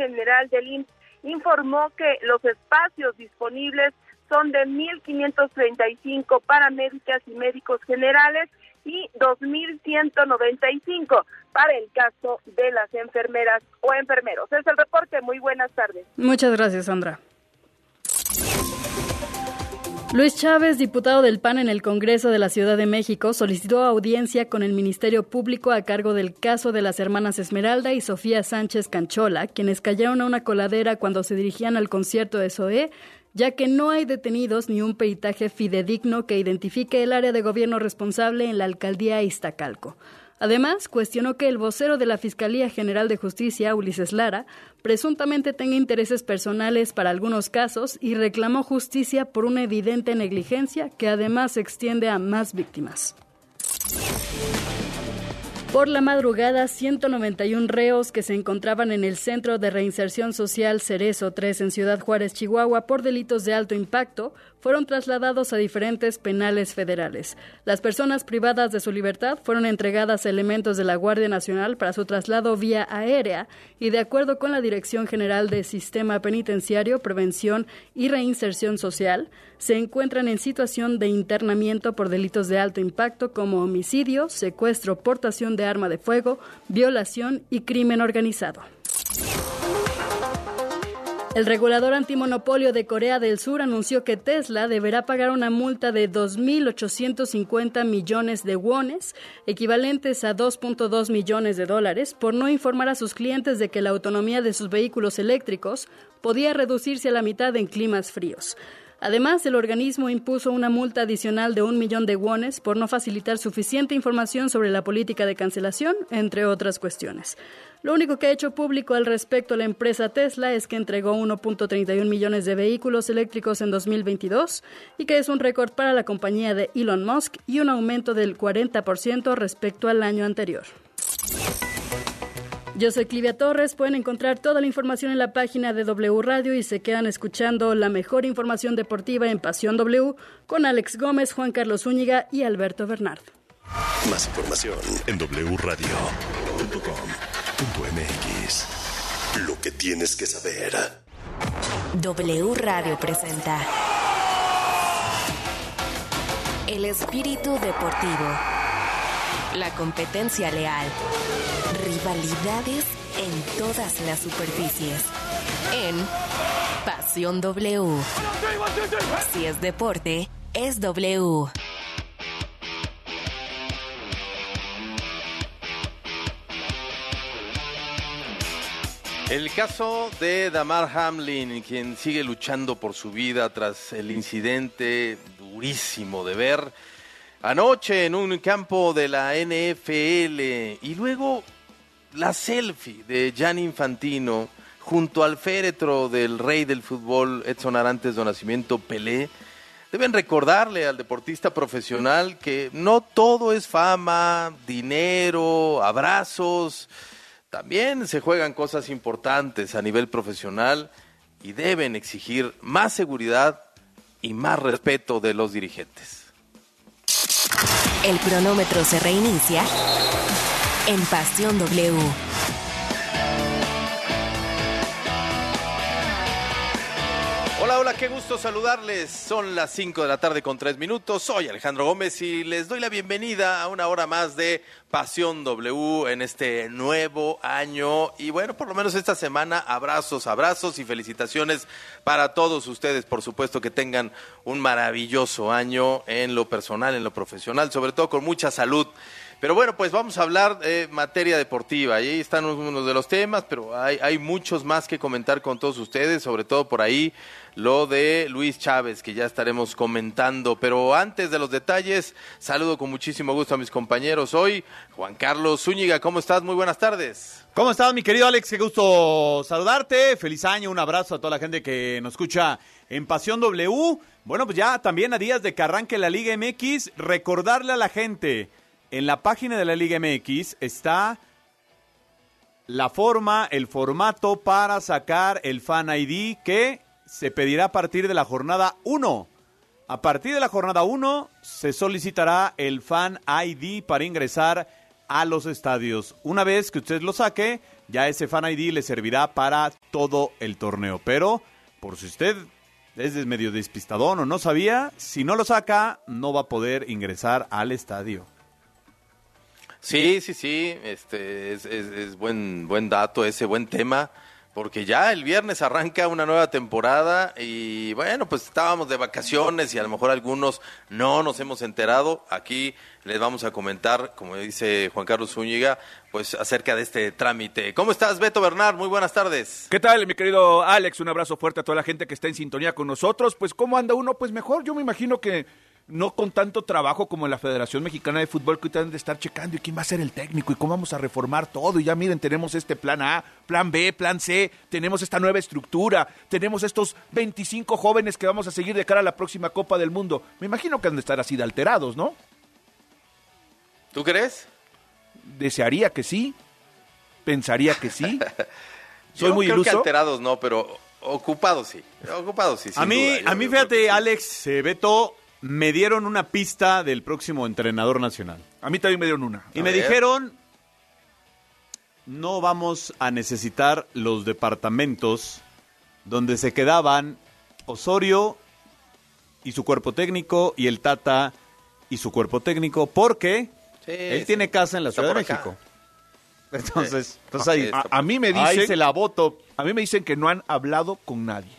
general del IMSS informó que los espacios disponibles son de 1.535 para médicas y médicos generales y 2.195 para el caso de las enfermeras o enfermeros. Es el reporte. Muy buenas tardes. Muchas gracias, Sandra. Luis Chávez, diputado del PAN en el Congreso de la Ciudad de México, solicitó audiencia con el Ministerio Público a cargo del caso de las hermanas Esmeralda y Sofía Sánchez Canchola, quienes cayeron a una coladera cuando se dirigían al concierto de SOE, ya que no hay detenidos ni un peritaje fidedigno que identifique el área de gobierno responsable en la alcaldía Iztacalco. Además, cuestionó que el vocero de la Fiscalía General de Justicia, Ulises Lara, presuntamente tenga intereses personales para algunos casos y reclamó justicia por una evidente negligencia que además se extiende a más víctimas. Por la madrugada, 191 reos que se encontraban en el Centro de Reinserción Social Cerezo 3 en Ciudad Juárez, Chihuahua, por delitos de alto impacto, fueron trasladados a diferentes penales federales. Las personas privadas de su libertad fueron entregadas a elementos de la Guardia Nacional para su traslado vía aérea y de acuerdo con la Dirección General de Sistema Penitenciario, Prevención y Reinserción Social, se encuentran en situación de internamiento por delitos de alto impacto como homicidio, secuestro, portación de arma de fuego, violación y crimen organizado. El regulador antimonopolio de Corea del Sur anunció que Tesla deberá pagar una multa de 2.850 millones de wones, equivalentes a 2.2 millones de dólares, por no informar a sus clientes de que la autonomía de sus vehículos eléctricos podía reducirse a la mitad en climas fríos. Además, el organismo impuso una multa adicional de un millón de wones por no facilitar suficiente información sobre la política de cancelación, entre otras cuestiones. Lo único que ha hecho público al respecto la empresa Tesla es que entregó 1.31 millones de vehículos eléctricos en 2022 y que es un récord para la compañía de Elon Musk y un aumento del 40% respecto al año anterior. Yo soy Clivia Torres. Pueden encontrar toda la información en la página de W Radio y se quedan escuchando la mejor información deportiva en Pasión W con Alex Gómez, Juan Carlos Zúñiga y Alberto Bernard. Más información en wradio.com.mx. Lo que tienes que saber. W Radio presenta El espíritu deportivo. La competencia leal Rivalidades en todas las superficies. En Pasión W. Si es deporte, es W. El caso de Damar Hamlin, quien sigue luchando por su vida tras el incidente durísimo de ver anoche en un campo de la NFL y luego la selfie de Gianni Infantino junto al féretro del rey del fútbol Edson Arantes de Nacimiento Pelé deben recordarle al deportista profesional que no todo es fama, dinero, abrazos, también se juegan cosas importantes a nivel profesional y deben exigir más seguridad y más respeto de los dirigentes. El cronómetro se reinicia en Pasión W. Hola, hola, qué gusto saludarles. Son las 5 de la tarde con 3 minutos. Soy Alejandro Gómez y les doy la bienvenida a una hora más de Pasión W en este nuevo año. Y bueno, por lo menos esta semana, abrazos, abrazos y felicitaciones para todos ustedes. Por supuesto que tengan un maravilloso año en lo personal, en lo profesional, sobre todo con mucha salud. Pero bueno, pues vamos a hablar de materia deportiva. ahí están unos de los temas, pero hay, hay muchos más que comentar con todos ustedes, sobre todo por ahí lo de Luis Chávez, que ya estaremos comentando. Pero antes de los detalles, saludo con muchísimo gusto a mis compañeros hoy. Juan Carlos Zúñiga, ¿cómo estás? Muy buenas tardes. ¿Cómo estás, mi querido Alex? Qué gusto saludarte. Feliz año, un abrazo a toda la gente que nos escucha en Pasión W. Bueno, pues ya también a días de que arranque la Liga MX, recordarle a la gente en la página de la Liga MX está la forma, el formato para sacar el Fan ID que se pedirá a partir de la jornada 1. A partir de la jornada 1 se solicitará el Fan ID para ingresar a los estadios. Una vez que usted lo saque, ya ese Fan ID le servirá para todo el torneo. Pero, por si usted es medio despistadón o no sabía, si no lo saca, no va a poder ingresar al estadio. Sí, sí, sí, este es, es, es buen, buen dato ese, buen tema porque ya el viernes arranca una nueva temporada y bueno, pues estábamos de vacaciones y a lo mejor algunos no nos hemos enterado. Aquí les vamos a comentar, como dice Juan Carlos Zúñiga, pues acerca de este trámite. ¿Cómo estás, Beto Bernard? Muy buenas tardes. ¿Qué tal, mi querido Alex? Un abrazo fuerte a toda la gente que está en sintonía con nosotros. Pues, ¿cómo anda uno? Pues mejor, yo me imagino que no con tanto trabajo como en la Federación Mexicana de Fútbol que ustedes de estar checando y quién va a ser el técnico y cómo vamos a reformar todo. Y ya miren, tenemos este plan A, plan B, plan C, tenemos esta nueva estructura, tenemos estos 25 jóvenes que vamos a seguir de cara a la próxima Copa del Mundo. Me imagino que han de estar así de alterados, ¿no? ¿Tú crees? Desearía que sí, pensaría que sí. Soy Yo muy creo iluso. Que alterados no, pero ocupados sí. Ocupados sí. A mí, a mí fíjate, Alex, eh, Beto, me dieron una pista del próximo entrenador nacional. A mí también me dieron una. Y me dijeron, no vamos a necesitar los departamentos donde se quedaban Osorio y su cuerpo técnico y el Tata y su cuerpo técnico, porque él tiene casa en la Ciudad de México. Entonces, entonces ahí, a, mí me dicen, se la voto. A mí me dicen que no han hablado con nadie.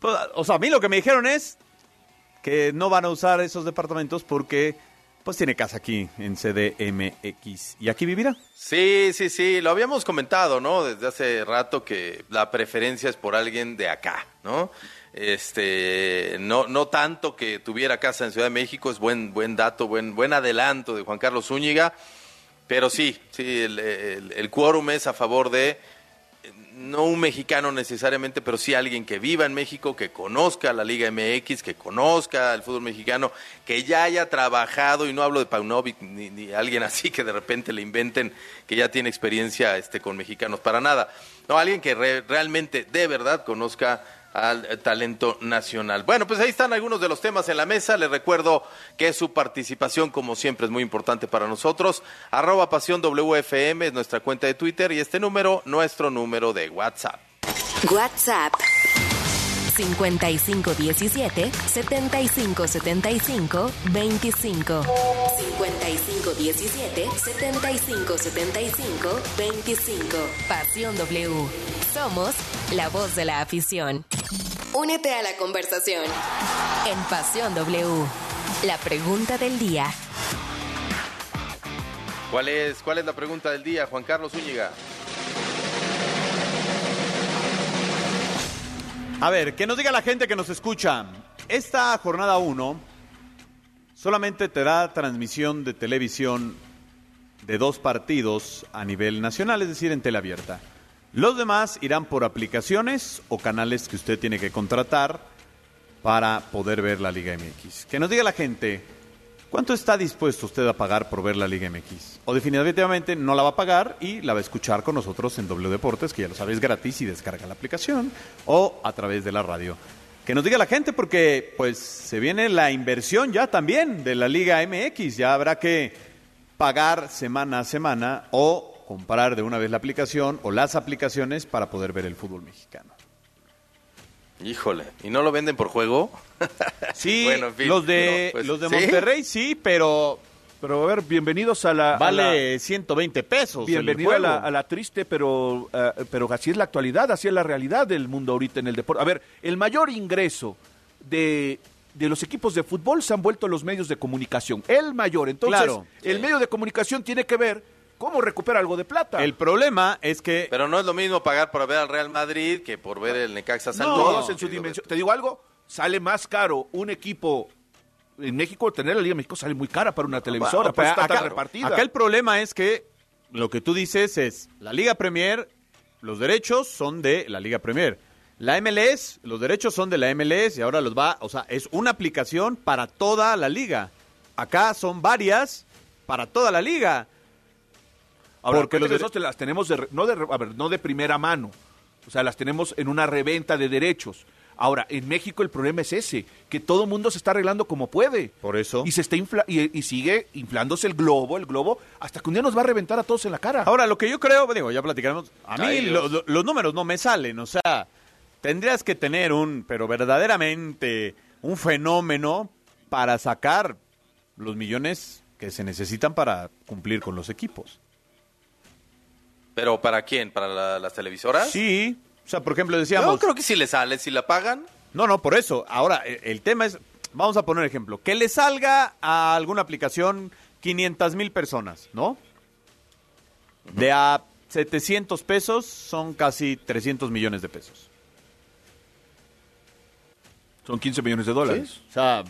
Pues, o sea, a mí lo que me dijeron es, que no van a usar esos departamentos porque pues tiene casa aquí en CDMX. ¿Y aquí vivirá? Sí, sí, sí, lo habíamos comentado, ¿no? Desde hace rato que la preferencia es por alguien de acá, ¿no? Este, no, no tanto que tuviera casa en Ciudad de México, es buen, buen dato, buen, buen adelanto de Juan Carlos Zúñiga, pero sí, sí, el, el quórum es a favor de no un mexicano necesariamente, pero sí alguien que viva en México, que conozca la Liga MX, que conozca el fútbol mexicano, que ya haya trabajado, y no hablo de Paunovic ni, ni alguien así que de repente le inventen que ya tiene experiencia este, con mexicanos, para nada. No, alguien que realmente de verdad conozca al talento nacional. Bueno, pues ahí están algunos de los temas en la mesa. Les recuerdo que su participación, como siempre, es muy importante para nosotros. Arroba Pasión WFM es nuestra cuenta de Twitter y este número, nuestro número de WhatsApp. WhatsApp 5517 7575 25 5517 7575 25 Pasión W. Somos la voz de la afición. Únete a la conversación en Pasión W. La pregunta del día. ¿Cuál es, ¿Cuál es la pregunta del día, Juan Carlos Zúñiga? A ver, que nos diga la gente que nos escucha. Esta jornada 1 solamente te da transmisión de televisión de dos partidos a nivel nacional, es decir, en tele abierta. Los demás irán por aplicaciones o canales que usted tiene que contratar para poder ver la Liga MX. Que nos diga la gente, ¿cuánto está dispuesto usted a pagar por ver la Liga MX? O definitivamente no la va a pagar y la va a escuchar con nosotros en W Deportes, que ya lo sabéis gratis y descarga la aplicación, o a través de la radio. Que nos diga la gente porque pues se viene la inversión ya también de la Liga MX, ya habrá que pagar semana a semana o comprar de una vez la aplicación o las aplicaciones para poder ver el fútbol mexicano. Híjole, ¿y no lo venden por juego? Sí, los de, pues, los de Monterrey sí, pero... Pero a ver, bienvenidos a la... Vale 120 pesos. Bienvenido a la, a la, triste, pero, eh, pero así es la actualidad, así es la realidad del mundo ahorita en el deporte. A ver, el mayor ingreso de, de los equipos de fútbol se han vuelto los medios de comunicación. El mayor. Entonces, el medio de comunicación tiene que ver ¿Cómo recupera algo de plata? El problema es que... Pero no es lo mismo pagar por ver al Real Madrid que por ver el Necaxa San Todos en su dimensión. Te digo algo, sale más caro un equipo en México, tener la Liga de México sale muy cara para una televisora, para estar tan repartida. Acá el problema es que lo que tú dices es, la Liga Premier, los derechos son de la Liga Premier. La MLS, los derechos son de la MLS y ahora los va, o sea, es una aplicación para toda la liga. Acá son varias para toda la liga porque los derechos las tenemos de, no, de, a ver, no de primera mano, o sea, las tenemos en una reventa de derechos. Ahora, en México el problema es ese, que todo el mundo se está arreglando como puede. Por eso. Y se está infla y, y sigue inflándose el globo, el globo, hasta que un día nos va a reventar a todos en la cara. Ahora, lo que yo creo, digo, ya platicaremos, a mí Ay, lo- Dios. lo- los números no me salen, o sea, tendrías que tener un, pero verdaderamente, un fenómeno para sacar los millones que se necesitan para cumplir con los equipos. ¿Pero para quién? ¿Para la- las televisoras? Sí, o sea, por ejemplo, decíamos... Yo creo que si le sale, si la pagan. No, no, por eso. Ahora, e- el tema es, vamos a poner ejemplo, que le salga a alguna aplicación 500 mil personas, ¿no? De a 700 pesos son casi 300 millones de pesos. Son 15 millones de dólares. O sea,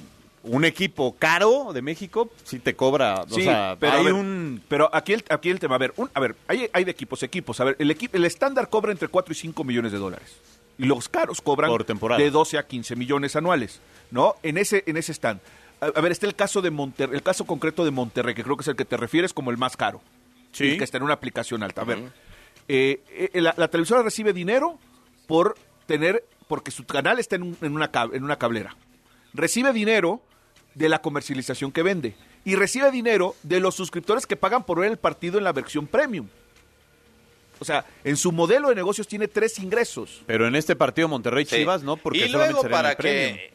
un equipo caro de México sí te cobra, o Sí, sea, pero, hay ver, un... pero aquí el, aquí el tema, a ver, un- a ver, hay, hay de equipos, equipos. A ver, el, equipo, el estándar cobra entre 4 y 5 millones de dólares. Y los caros cobran Por temporada. de 12 a 15 millones anuales, ¿no? En ese, en ese stand. A, a ver, está el caso de Monterrey, el caso concreto de Monterrey, que creo que es el que te refieres como el más caro. Sí. El que está en una aplicación alta. A ver, eh, eh, la, la televisora recibe dinero por tener, porque su canal está en, un- en una, en una cablera. Recibe dinero de la comercialización que vende. Y recibe dinero de los suscriptores que pagan por ver el partido en la versión premium. O sea, en su modelo de negocios tiene tres ingresos. Pero en este partido Monterrey Sí. Chivas, ¿no? Porque y solamente luego para que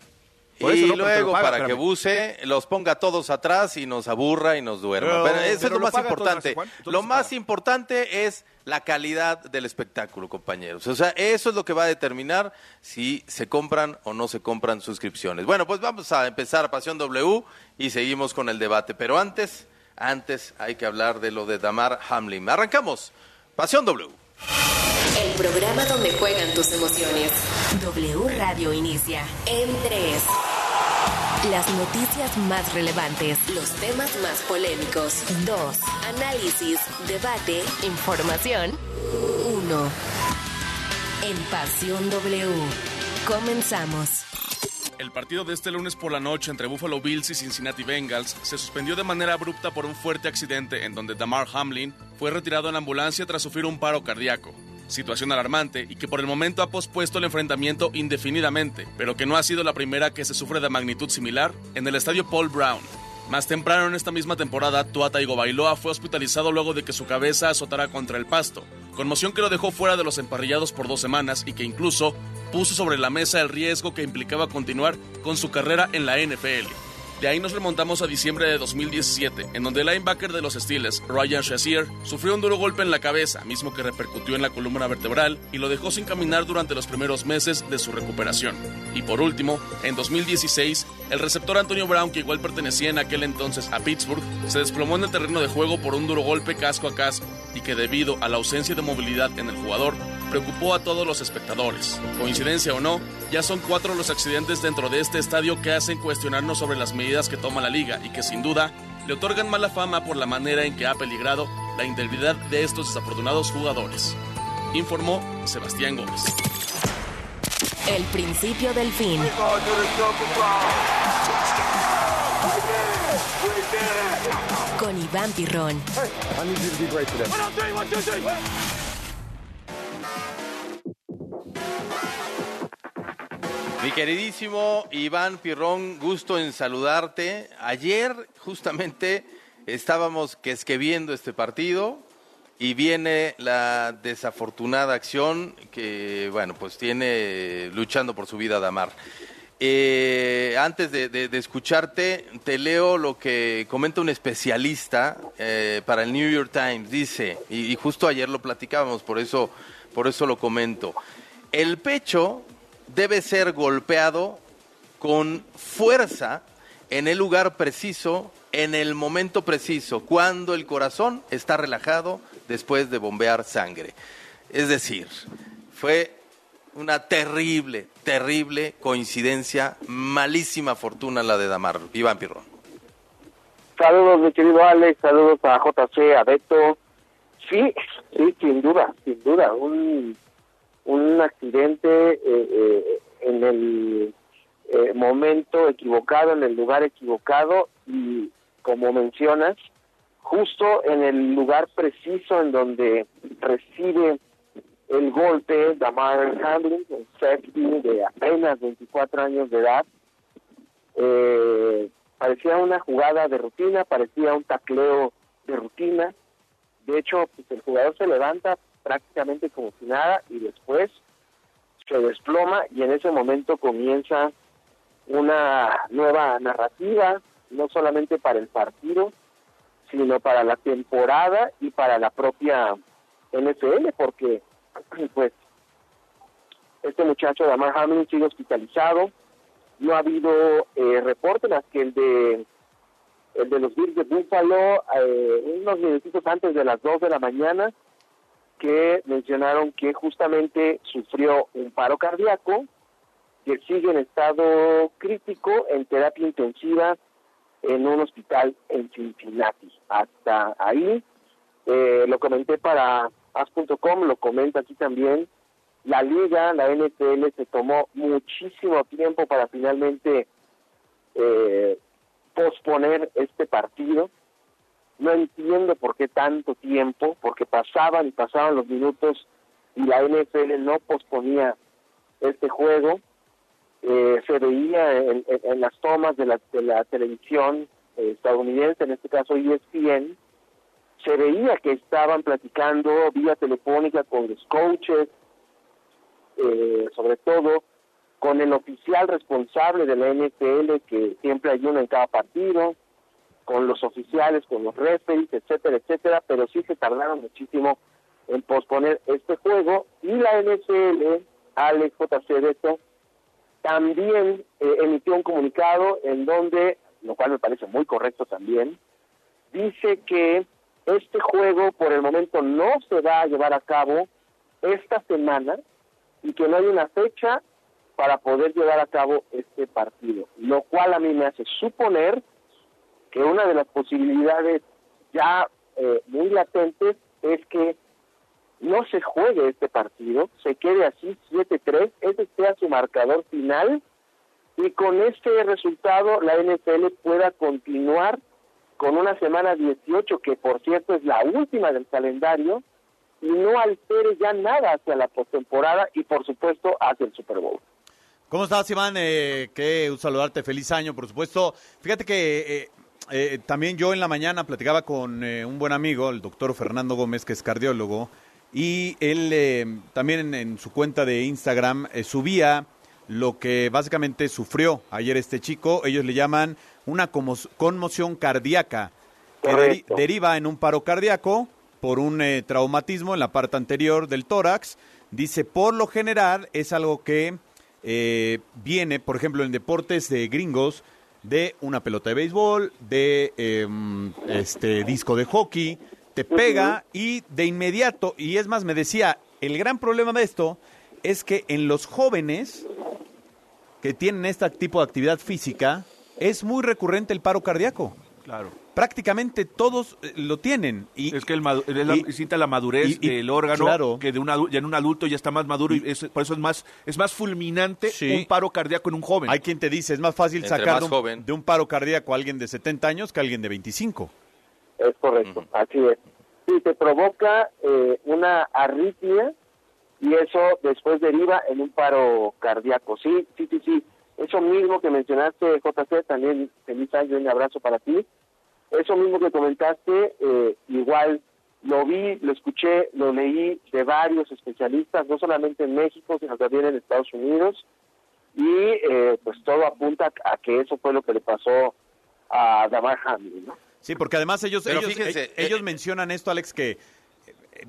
Por eso y no, luego paga, para que. Buse los ponga todos atrás y nos aburra y nos duerma. Pero- Pero, eso pero es lo lo más importante. Lo más paga. importante es la calidad del espectáculo, compañeros. O sea, eso es lo que va a determinar si se compran o no se compran suscripciones. Bueno, pues vamos a empezar Pasión W y seguimos con el debate. Pero antes, antes hay que hablar de lo de Damar Hamlin. Arrancamos. Pasión W. El programa donde juegan tus emociones. W Radio inicia en 3. Las noticias más relevantes, los temas más polémicos. 2. Análisis, debate, información. 1. En Pasión W. Comenzamos. El partido de este lunes por la noche entre Buffalo Bills y Cincinnati Bengals se suspendió de manera abrupta por un fuerte accidente en donde Damar Hamlin fue retirado en ambulancia tras sufrir un paro cardíaco. Situación alarmante y que por el momento ha pospuesto el enfrentamiento indefinidamente, pero que no ha sido la primera que se sufre de magnitud similar en el estadio Paul Brown. Más temprano en esta misma temporada, Tua Tagovailoa fue hospitalizado luego de que su cabeza azotara contra el pasto, conmoción que lo dejó fuera de los emparrillados por dos semanas y que incluso puso sobre la mesa el riesgo que implicaba continuar con su carrera en la NFL. De ahí nos remontamos a diciembre de 2017, en donde el linebacker de los Steelers, Ryan Shazier, sufrió un duro golpe en la cabeza, mismo que repercutió en la columna vertebral y lo dejó sin caminar durante los primeros meses de su recuperación. Y por último, en 2016, el receptor Antonio Brown, que igual pertenecía en aquel entonces a Pittsburgh, se desplomó en el terreno de juego por un duro golpe casco a casco y que debido a la ausencia de movilidad en el jugador, preocupó a todos los espectadores. Coincidencia o no, ya son cuatro los accidentes dentro de este estadio que hacen cuestionarnos sobre las medidas que toma la liga y que sin duda le otorgan mala fama por la manera en que ha peligrado la integridad de estos desafortunados jugadores. Informó Sebastián Gómez. El principio del fin. Con Iván Pirrón. Mi queridísimo Iván Pirrón, gusto en saludarte. Ayer justamente estábamos que es que viendo este partido y viene la desafortunada acción que, bueno, pues tiene luchando por su vida Damar. Eh, antes de, de- escucharte, te leo lo que comenta un especialista eh, para el New York Times. Dice, y, y justo ayer lo platicábamos, por eso, por eso lo comento. El pecho debe ser golpeado con fuerza en el lugar preciso, en el momento preciso, cuando el corazón está relajado después de bombear sangre. Es decir, fue una terrible, terrible coincidencia, malísima fortuna la de Damar. Iván Pirrón. Saludos, mi querido Alex, saludos a JC, a Beto. Sí, sí, sin duda, sin duda, un, un accidente eh, eh, en el eh, momento equivocado, en el lugar equivocado y, como mencionas, justo en el lugar preciso en donde recibe el golpe Damar Hamlin, un safety de apenas 24 años de edad. Eh, parecía una jugada de rutina, parecía un tacleo de rutina. De hecho, pues, el jugador se levanta prácticamente como si nada y después se desploma y en ese momento comienza una nueva narrativa, no solamente para el partido, sino para la temporada y para la propia NFL, porque pues este muchacho Damar Hamlin sigue hospitalizado, no ha habido eh, reporte más que el de el de los Bills de Buffalo eh, unos minutitos antes de las 2 de la mañana que mencionaron que justamente sufrió un paro cardíaco que sigue en estado crítico en terapia intensiva en un hospital en Cincinnati. Hasta ahí, eh, lo comenté para as.com, lo comenta aquí también, la liga, la NFL se tomó muchísimo tiempo para finalmente eh, posponer este partido. No entiendo por qué tanto tiempo, porque pasaban y pasaban los minutos y la NFL no posponía este juego. Eh, se veía en, las tomas de la, de la televisión eh, estadounidense, en este caso ESPN, se veía que estaban platicando vía telefónica con los coaches, eh, sobre todo con el oficial responsable de la NFL que siempre hay uno en cada partido, con los oficiales, con los referees, etcétera, etcétera, pero sí se tardaron muchísimo en posponer este juego. Y la NFL, Alex JC también eh, emitió un comunicado en donde, lo cual me parece muy correcto también, dice que este juego por el momento no se va a llevar a cabo esta semana y que no hay una fecha para poder llevar a cabo este partido, lo cual a mí me hace suponer que una de las posibilidades ya eh, muy latentes es que no se juegue este partido, se quede así 7-3, ese sea su marcador final y con este resultado la NFL pueda continuar con una semana 18 que por cierto es la última del calendario y no altere ya nada hacia la postemporada y por supuesto hacia el Super Bowl. ¿Cómo estás, Iván? Eh, qué saludarte, feliz año, por supuesto. Fíjate que eh, eh, también yo en la mañana platicaba con eh, un buen amigo, el doctor Fernando Gómez, que es cardiólogo, y él también en, su cuenta de Instagram subía lo que básicamente sufrió ayer este chico. Ellos le llaman una conmoción cardíaca que deriva en un paro cardíaco por un traumatismo en la parte anterior del tórax. Dice, por lo general es algo que eh, viene, por ejemplo, en deportes de gringos, de una pelota de béisbol, de em, este disco de hockey, te pega y de inmediato, y es más, me decía, el gran problema de esto es que en los jóvenes que tienen este tipo de actividad física, es muy recurrente el paro cardíaco. Claro prácticamente todos eh, lo tienen. Y, es que el la, la madurez del órgano, que de un ya en un adulto ya está más maduro y, por eso es más, es más fulminante un paro cardíaco en un joven. Hay quien te dice, es más fácil sacar de un paro cardíaco a alguien de 70 años que a alguien de 25. Es correcto, así es. Sí, te provoca eh, una arritmia y eso después deriva en un paro cardíaco. Sí, sí, sí, sí. Eso mismo que mencionaste, JC, también feliz año y un abrazo para ti. Eso mismo que comentaste, eh, igual lo vi, lo escuché, lo leí de varios especialistas, no solamente en México, sino también en Estados Unidos, y eh, pues todo apunta a que eso fue lo que le pasó a Damar Hamlin, ¿no? Sí, porque además ellos, ellos, eh, ellos mencionan esto, Alex, que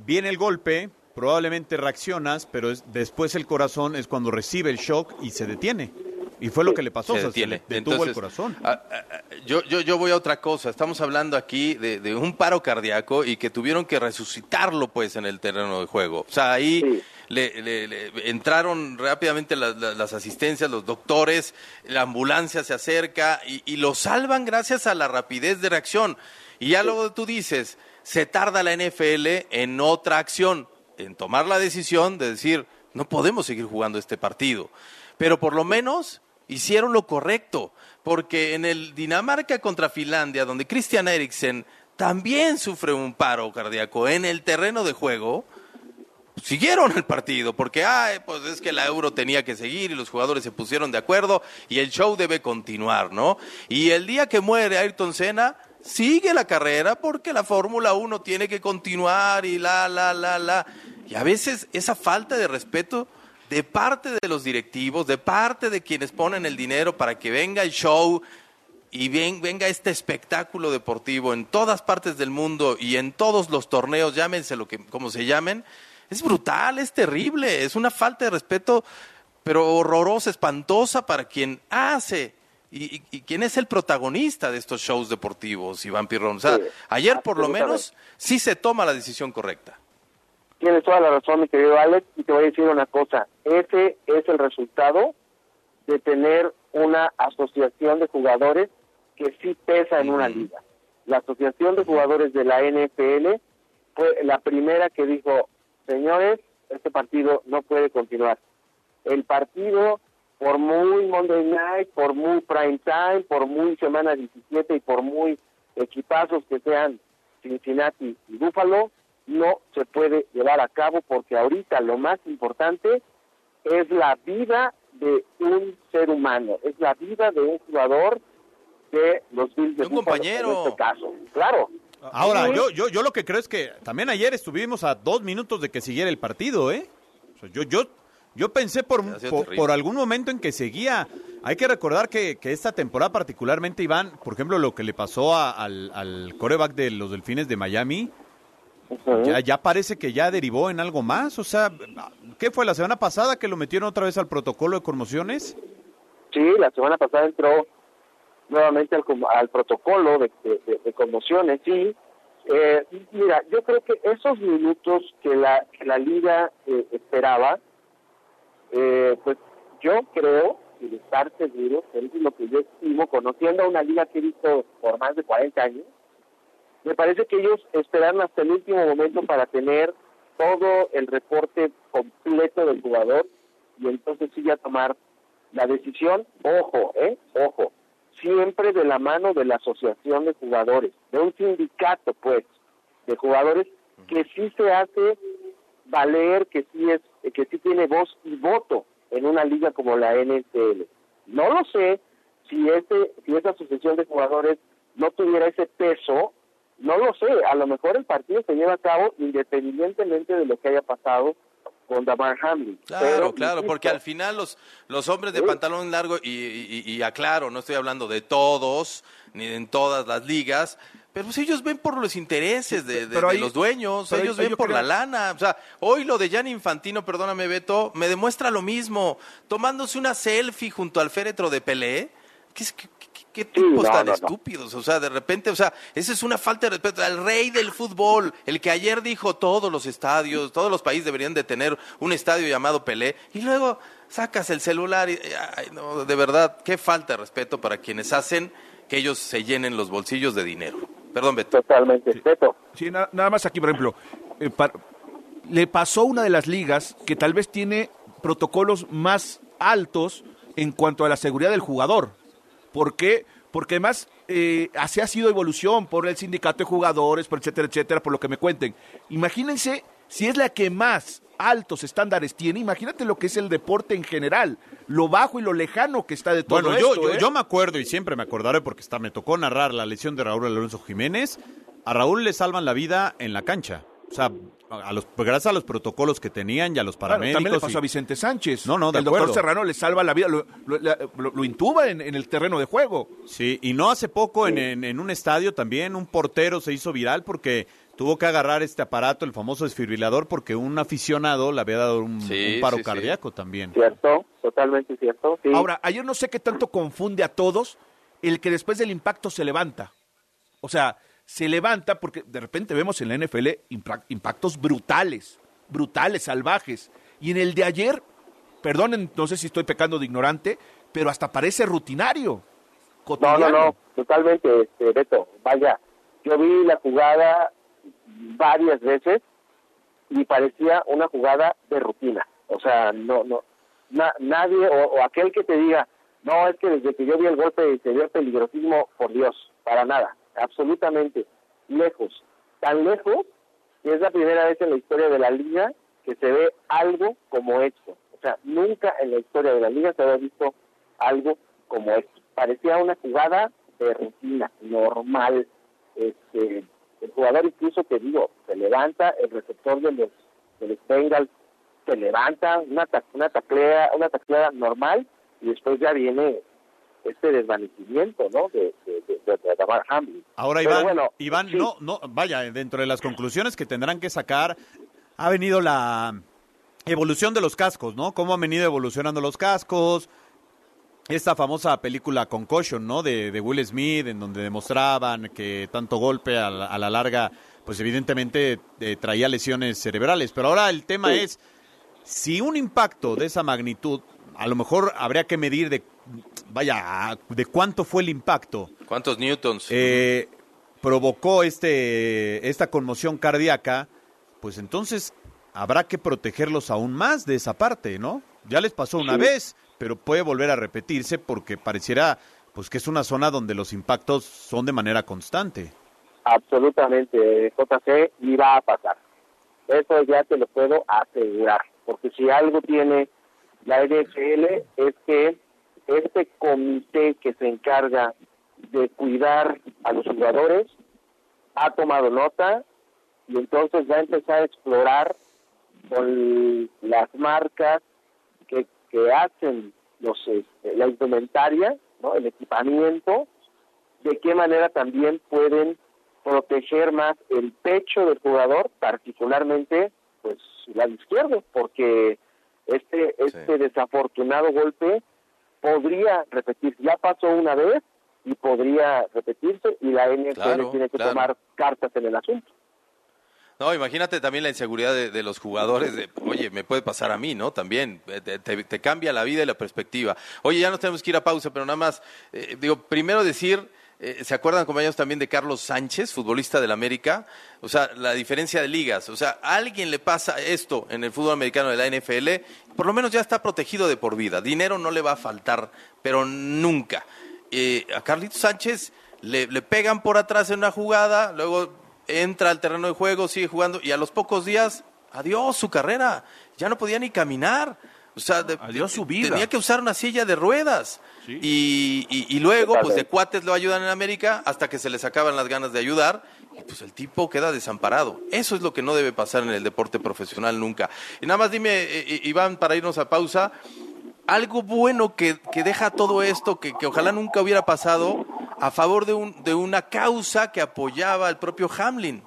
viene el golpe, probablemente reaccionas, pero después el corazón es cuando recibe el shock y se detiene. Y fue lo que le pasó, se, detiene. detuvo el corazón. Ah, ah, yo, yo, yo voy a otra cosa. Estamos hablando aquí de, un paro cardíaco y que tuvieron que resucitarlo pues en el terreno de juego. O sea, ahí le, entraron rápidamente las, asistencias, los doctores, la ambulancia se acerca y, y, lo salvan gracias a la rapidez de reacción. Y ya luego tú dices, se tarda la NFL en otra acción, en tomar la decisión de decir, no podemos seguir jugando este partido. Pero por lo menos hicieron lo correcto, porque en el Dinamarca contra Finlandia, donde Christian Eriksen también sufre un paro cardíaco en el terreno de juego, siguieron el partido, porque ay, pues es que la Euro tenía que seguir y los jugadores se pusieron de acuerdo y el show debe continuar, ¿no? Y el día que muere Ayrton Senna, sigue la carrera porque la Fórmula 1 tiene que continuar y la, la, la, la. Y a veces esa falta de respeto de parte de los directivos, de parte de quienes ponen el dinero para que venga el show y ven- venga este espectáculo deportivo en todas partes del mundo y en todos los torneos, llámense lo que como se llamen, es brutal, es terrible, es una falta de respeto, pero horrorosa, espantosa para quien hace y, y- y quien es el protagonista de estos shows deportivos, Iván Pirrón. O sea, Sí, ayer por lo menos sí se toma la decisión correcta. Tienes toda la razón, mi querido Alex, y te voy a decir una cosa. Ese es el resultado de tener una asociación de jugadores que sí pesa en una liga. La asociación de jugadores de la NFL fue la primera que dijo, señores, este partido no puede continuar. El partido, por muy Monday Night, por muy prime time, por muy semana 17 y por muy equipazos que sean Cincinnati y Buffalo, no se puede llevar a cabo porque ahorita lo más importante es la vida de un ser humano, es la vida de un jugador de los Bills de un compañero. En este caso, claro. Ahora, yo, yo, yo lo que creo es que también ayer estuvimos a dos minutos de que siguiera el partido, ¿eh? O sea, yo, yo, yo pensé por, por algún momento en que seguía. Hay que recordar que, que esta temporada particularmente, Iván, por ejemplo, lo que le pasó a- al, al coreback de los Delfines de Miami, Ya, ya parece que ya derivó en algo más. O sea, ¿qué fue la semana pasada que lo metieron otra vez al protocolo de conmociones? Sí, la semana pasada entró nuevamente al, al protocolo de, de- de- de conmociones, sí. Eh, mira, yo creo que esos minutos que la, que la liga eh, esperaba, eh, pues yo creo, y de estar seguro, es lo que yo estimo, conociendo a una liga que he visto por más de 40 años, me parece que ellos esperaron hasta el último momento para tener todo el reporte completo del jugador y entonces sí ya tomar la decisión, ojo, eh, ojo, siempre de la mano de la asociación de jugadores, de un sindicato, pues, de jugadores que sí se hace valer, que sí es, que sí tiene voz y voto en una liga como la NFL. No lo sé si ese, si esa asociación de jugadores no tuviera ese peso, no lo sé. A lo mejor el partido se lleva a cabo independientemente de lo que haya pasado con Damar Hamlin. Claro, Pero, claro, insisto, porque al final los, los hombres de Sí. pantalón largo, y, y- y aclaro, no estoy hablando de todos, ni en todas las ligas, pero pues ellos ven por los intereses de, de- Pero de ahí- los dueños, ellos ahí ven por creo- la lana. O sea, hoy lo de Jan Infantino, perdóname Beto, me demuestra lo mismo, tomándose una selfie junto al féretro de Pelé. ¿Qué, es- qué- qué- tipos no, tan no, no. estúpidos? O sea, de repente, o sea, esa es una falta de respeto al rey del fútbol, el que ayer dijo todos los estadios, todos los países deberían de tener un estadio llamado Pelé, y luego sacas el celular y, ay, no, de verdad, qué falta de respeto para quienes hacen que ellos se llenen los bolsillos de dinero. Perdón, Beto. Totalmente, Beto. Sí, na- nada más aquí, por ejemplo, eh, le pasó una de las ligas que tal vez tiene protocolos más altos en cuanto a la seguridad del jugador. ¿Por qué? Porque además eh, así ha sido evolución por el sindicato de jugadores, por etcétera, etcétera, por lo que me cuenten. Imagínense si es la que más altos estándares tiene, imagínate lo que es el deporte en general, lo bajo y lo lejano que está de todo Bueno, yo, esto, yo, ¿eh? yo me acuerdo y siempre me acordaré porque está, me tocó narrar la lesión de Raúl Alonso Jiménez. A Raúl le salvan la vida en la cancha. O sea, a los, gracias a los protocolos que tenían y a los Claro, paramédicos. también le pasó y- a Vicente Sánchez. No, no, de El doctor. Serrano le salva la vida, lo, lo- la- lo- lo intuba en, en el terreno de juego. Sí, y no hace poco en, en- en un estadio también un portero se hizo viral porque tuvo que agarrar este aparato, el famoso desfibrilador, porque un aficionado le había dado un, Sí, un paro sí, sí. cardíaco también. Cierto, totalmente cierto. Sí. Ahora, ayer no sé qué tanto confunde a todos el que después del impacto se levanta. O sea, se levanta porque de repente vemos en la NFL impactos brutales, brutales, salvajes. Y en el de ayer, perdonen, no sé si estoy pecando de ignorante, pero hasta parece rutinario. No, cotidiano. no, no, totalmente, este, Beto. Vaya, yo vi la jugada varias veces y parecía una jugada de rutina. O sea, no, no, na- nadie o, o aquel que te diga, no, es que desde que yo vi el golpe se vio peligrosismo, por Dios, para nada, absolutamente lejos, tan lejos que es la primera vez en la historia de la liga que se ve algo como esto. O sea, nunca en la historia de la liga se había visto algo como esto. Parecía una jugada de rutina, normal. Este, el jugador incluso, te digo, se levanta, el receptor de los, de los Bengals se levanta, una, una, taclea, una tacleada normal, y después ya viene este desvanecimiento, ¿no? De, de, de, Hamlin. Ahora, Iván, Iván no, no, vaya, dentro de las conclusiones que tendrán que sacar, ha venido la evolución de los cascos, ¿no? Cómo han venido evolucionando los cascos, esta famosa película Concussion, ¿no? De, de, Will Smith, en donde demostraban que tanto golpe a la, larga, pues evidentemente eh, traía lesiones cerebrales. Pero ahora el tema es, si un impacto de esa magnitud, a lo mejor habría que medir de, vaya, de cuánto fue el impacto. ¿Cuántos newtons? Eh, provocó este, esta conmoción cardíaca, pues entonces habrá que protegerlos aún más de esa parte, ¿no? Ya les pasó una vez pero puede volver a repetirse porque pareciera pues que es una zona donde los impactos son de manera constante. Absolutamente, JC, y va a pasar. Eso ya te lo puedo asegurar, porque si algo tiene la NFL es que este comité que se encarga de cuidar a los jugadores ha tomado nota y entonces va a empezar a explorar con las marcas que que hacen los este, la indumentaria, ¿no? el equipamiento, de qué manera también pueden proteger más el pecho del jugador, particularmente pues el lado izquierdo, porque este este desafortunado golpe podría repetirse, ya pasó una vez y podría repetirse y la NFL tiene que tomar cartas en el asunto. No, imagínate también la inseguridad de, los jugadores, de, oye, me puede pasar a mí, ¿no? También, eh, te, cambia la vida y la perspectiva. Oye, ya nos tenemos que ir a pausa, pero nada más, eh, digo, primero decir, eh, ¿se acuerdan compañeros también de Carlos Sánchez, futbolista del América? O sea, la diferencia de ligas, o sea, a alguien le pasa esto en el fútbol americano de la NFL, por lo menos ya está protegido de por vida, dinero no le va a faltar, pero nunca. a Carlitos Sánchez le, le pegan por atrás en una jugada, luego entra al terreno de juego, sigue jugando y a los pocos días, adiós su carrera, ya no podía ni caminar. O sea, adiós su vida. tenía que usar una silla de ruedas. Y, y, luego, pues de cuates lo ayudan en América hasta que se les acaban las ganas de ayudar y pues el tipo queda desamparado. Eso es lo que no debe pasar en el deporte profesional nunca. Y nada más dime, eh, eh, Iván, para irnos a pausa, algo bueno que, que deja todo esto, que, que ojalá nunca hubiera pasado, a favor de, un, de una causa que apoyaba al propio Hamlin.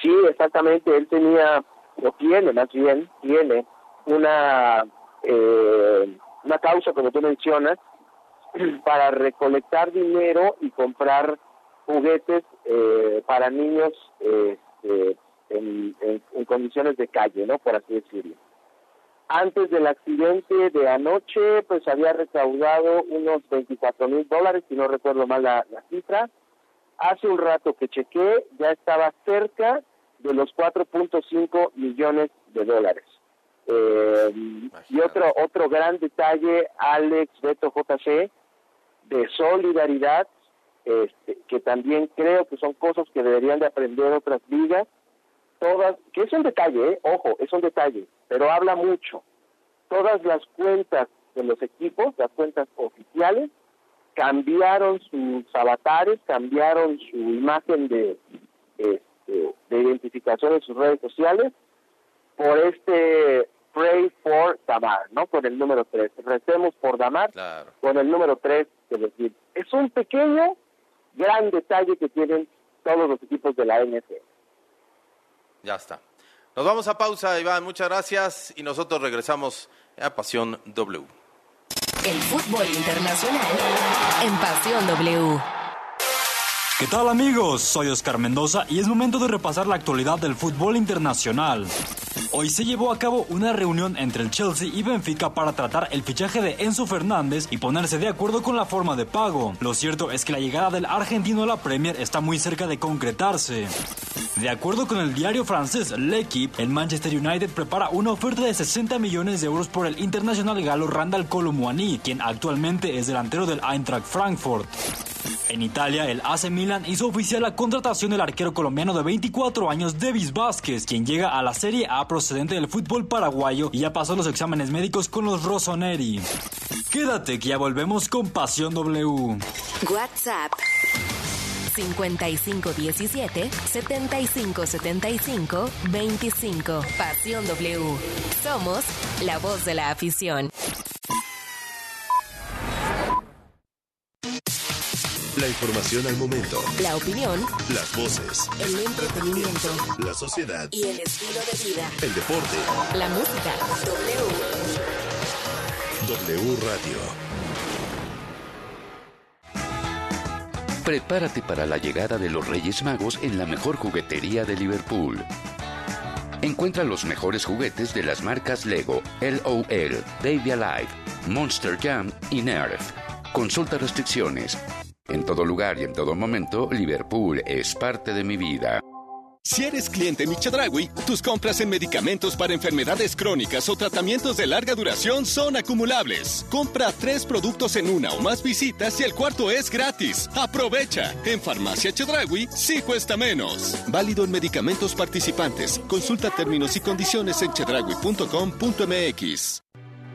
Sí, exactamente. Él tenía, o tiene más bien, tiene una, eh, una causa, como tú mencionas, para recolectar dinero y comprar juguetes eh, para niños este, en, condiciones de calle, ¿no? Por así decirlo. Antes del accidente de anoche, pues había recaudado unos 24 mil dólares, si no recuerdo mal la, cifra. Hace un rato que chequé, ya estaba cerca de los 4.5 millones de dólares. Eh, y otro otro gran detalle, Alex Beto JC, de solidaridad, este, que también creo que son cosas que deberían de aprender otras ligas, todas, que es un detalle, ¿eh? ojo, es un detalle, pero habla mucho. Todas las cuentas de los equipos, las cuentas oficiales, cambiaron sus avatares, cambiaron su imagen de, este, de identificación en sus redes sociales por este Pray for Damar, ¿no? Con el número 3. Recemos por Damar con el número 3 de decir. Es un pequeño, gran detalle que tienen todos los equipos de la NFL. Ya está. Nos vamos a pausa, Iván. Muchas gracias y nosotros regresamos a Pasión W. El fútbol internacional en Pasión W. ¿Qué tal amigos? Soy Oscar Mendoza y es momento de repasar la actualidad del fútbol internacional. Hoy se llevó a cabo una reunión entre el Chelsea y Benfica para tratar el fichaje de Enzo Fernández y ponerse de acuerdo con la forma de pago. Lo cierto es que la llegada del argentino a la Premier está muy cerca de concretarse. De acuerdo con el diario francés L'Equipe, el Manchester United prepara una oferta de 60 millones de euros por el internacional galo Randall Colomwani, quien actualmente es delantero del Eintracht Frankfurt. En Italia, el AC Milan hizo oficial la contratación del arquero colombiano de 24 años Davis Vázquez, quien llega a la Serie A Procedente del fútbol paraguayo y ya pasó los exámenes médicos con los Rossoneri. Quédate que ya volvemos con Pasión W. WhatsApp 5517 7575 25. Pasión W. Somos la voz de la afición. La información al momento. La opinión. Las voces. El entretenimiento. La sociedad. Y el estilo de vida. El deporte. La música. W. W Radio. Prepárate para la llegada de los Reyes Magos en la mejor juguetería de Liverpool. Encuentra los mejores juguetes de las marcas Lego, LOL, Baby Alive, Monster Jam y Nerf. Consulta restricciones. En todo lugar y en todo momento, Liverpool es parte de mi vida. Si eres cliente Michadragui, tus compras en medicamentos para enfermedades crónicas o tratamientos de larga duración son acumulables. Compra tres productos en una o más visitas y el cuarto es gratis. Aprovecha. En Farmacia Chedragui sí cuesta menos. Válido en medicamentos participantes. Consulta términos y condiciones en chedragui.com.mx.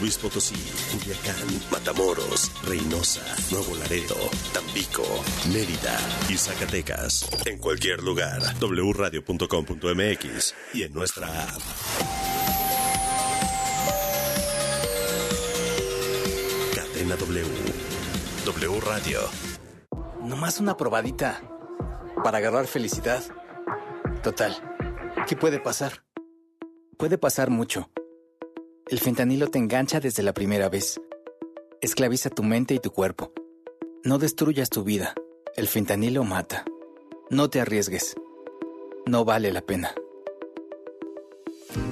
Luis Potosí, Culiacán, Matamoros, Reynosa, Nuevo Laredo, Tampico, Mérida y Zacatecas. En cualquier lugar, wradio.com.mx y en nuestra app. Cadena W. W Radio. Nomás una probadita. Para agarrar felicidad. Total. ¿Qué puede pasar? Puede pasar mucho. El fentanilo te engancha desde la primera vez. Esclaviza tu mente y tu cuerpo. No destruyas tu vida. El fentanilo mata. No te arriesgues. No vale la pena.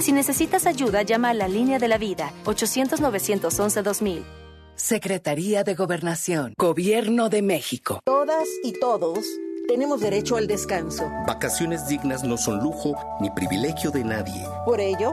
Si necesitas ayuda, llama a la línea de la vida 800-911-2000. Secretaría de Gobernación, Gobierno de México. Todas y todos tenemos derecho al descanso. Vacaciones dignas no son lujo ni privilegio de nadie. Por ello,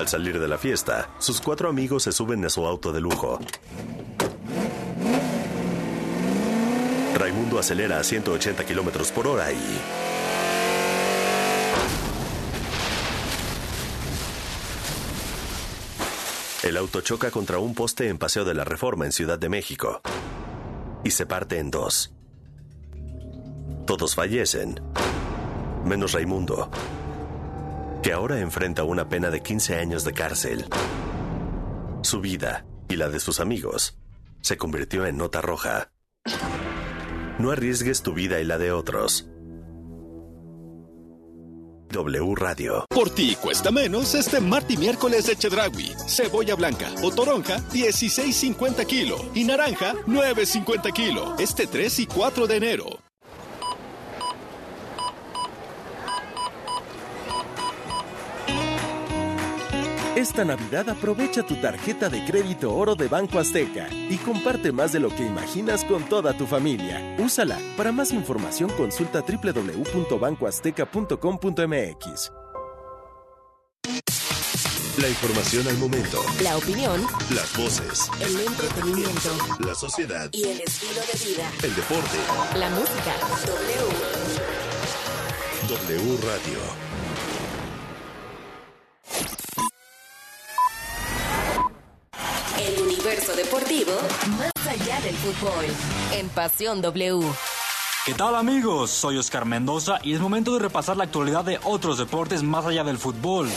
Al salir de la fiesta, sus cuatro amigos se suben a su auto de lujo. Raimundo acelera a 180 kilómetros por hora y. El auto choca contra un poste en Paseo de la Reforma en Ciudad de México y se parte en dos. Todos fallecen, menos Raimundo, que ahora enfrenta una pena de 15 años de cárcel. Su vida y la de sus amigos se convirtió en nota roja. No arriesgues tu vida y la de otros. W Radio. Por ti cuesta menos este martes y miércoles de Chedragui. Cebolla blanca o toronja, 16.50 kilo. Y naranja, 9.50 kilo. Este 3 y 4 de enero. Esta Navidad aprovecha tu tarjeta de crédito oro de Banco Azteca y comparte más de lo que imaginas con toda tu familia. Úsala. Para más información consulta www.bancoazteca.com.mx. La información al momento. La opinión. Las voces. El entretenimiento. La sociedad. Y el estilo de vida. El deporte. La música. W. W Radio. El universo deportivo más allá del fútbol. En Pasión W. ¿Qué tal amigos? Soy Oscar Mendoza y es momento de repasar la actualidad de otros deportes más allá del fútbol.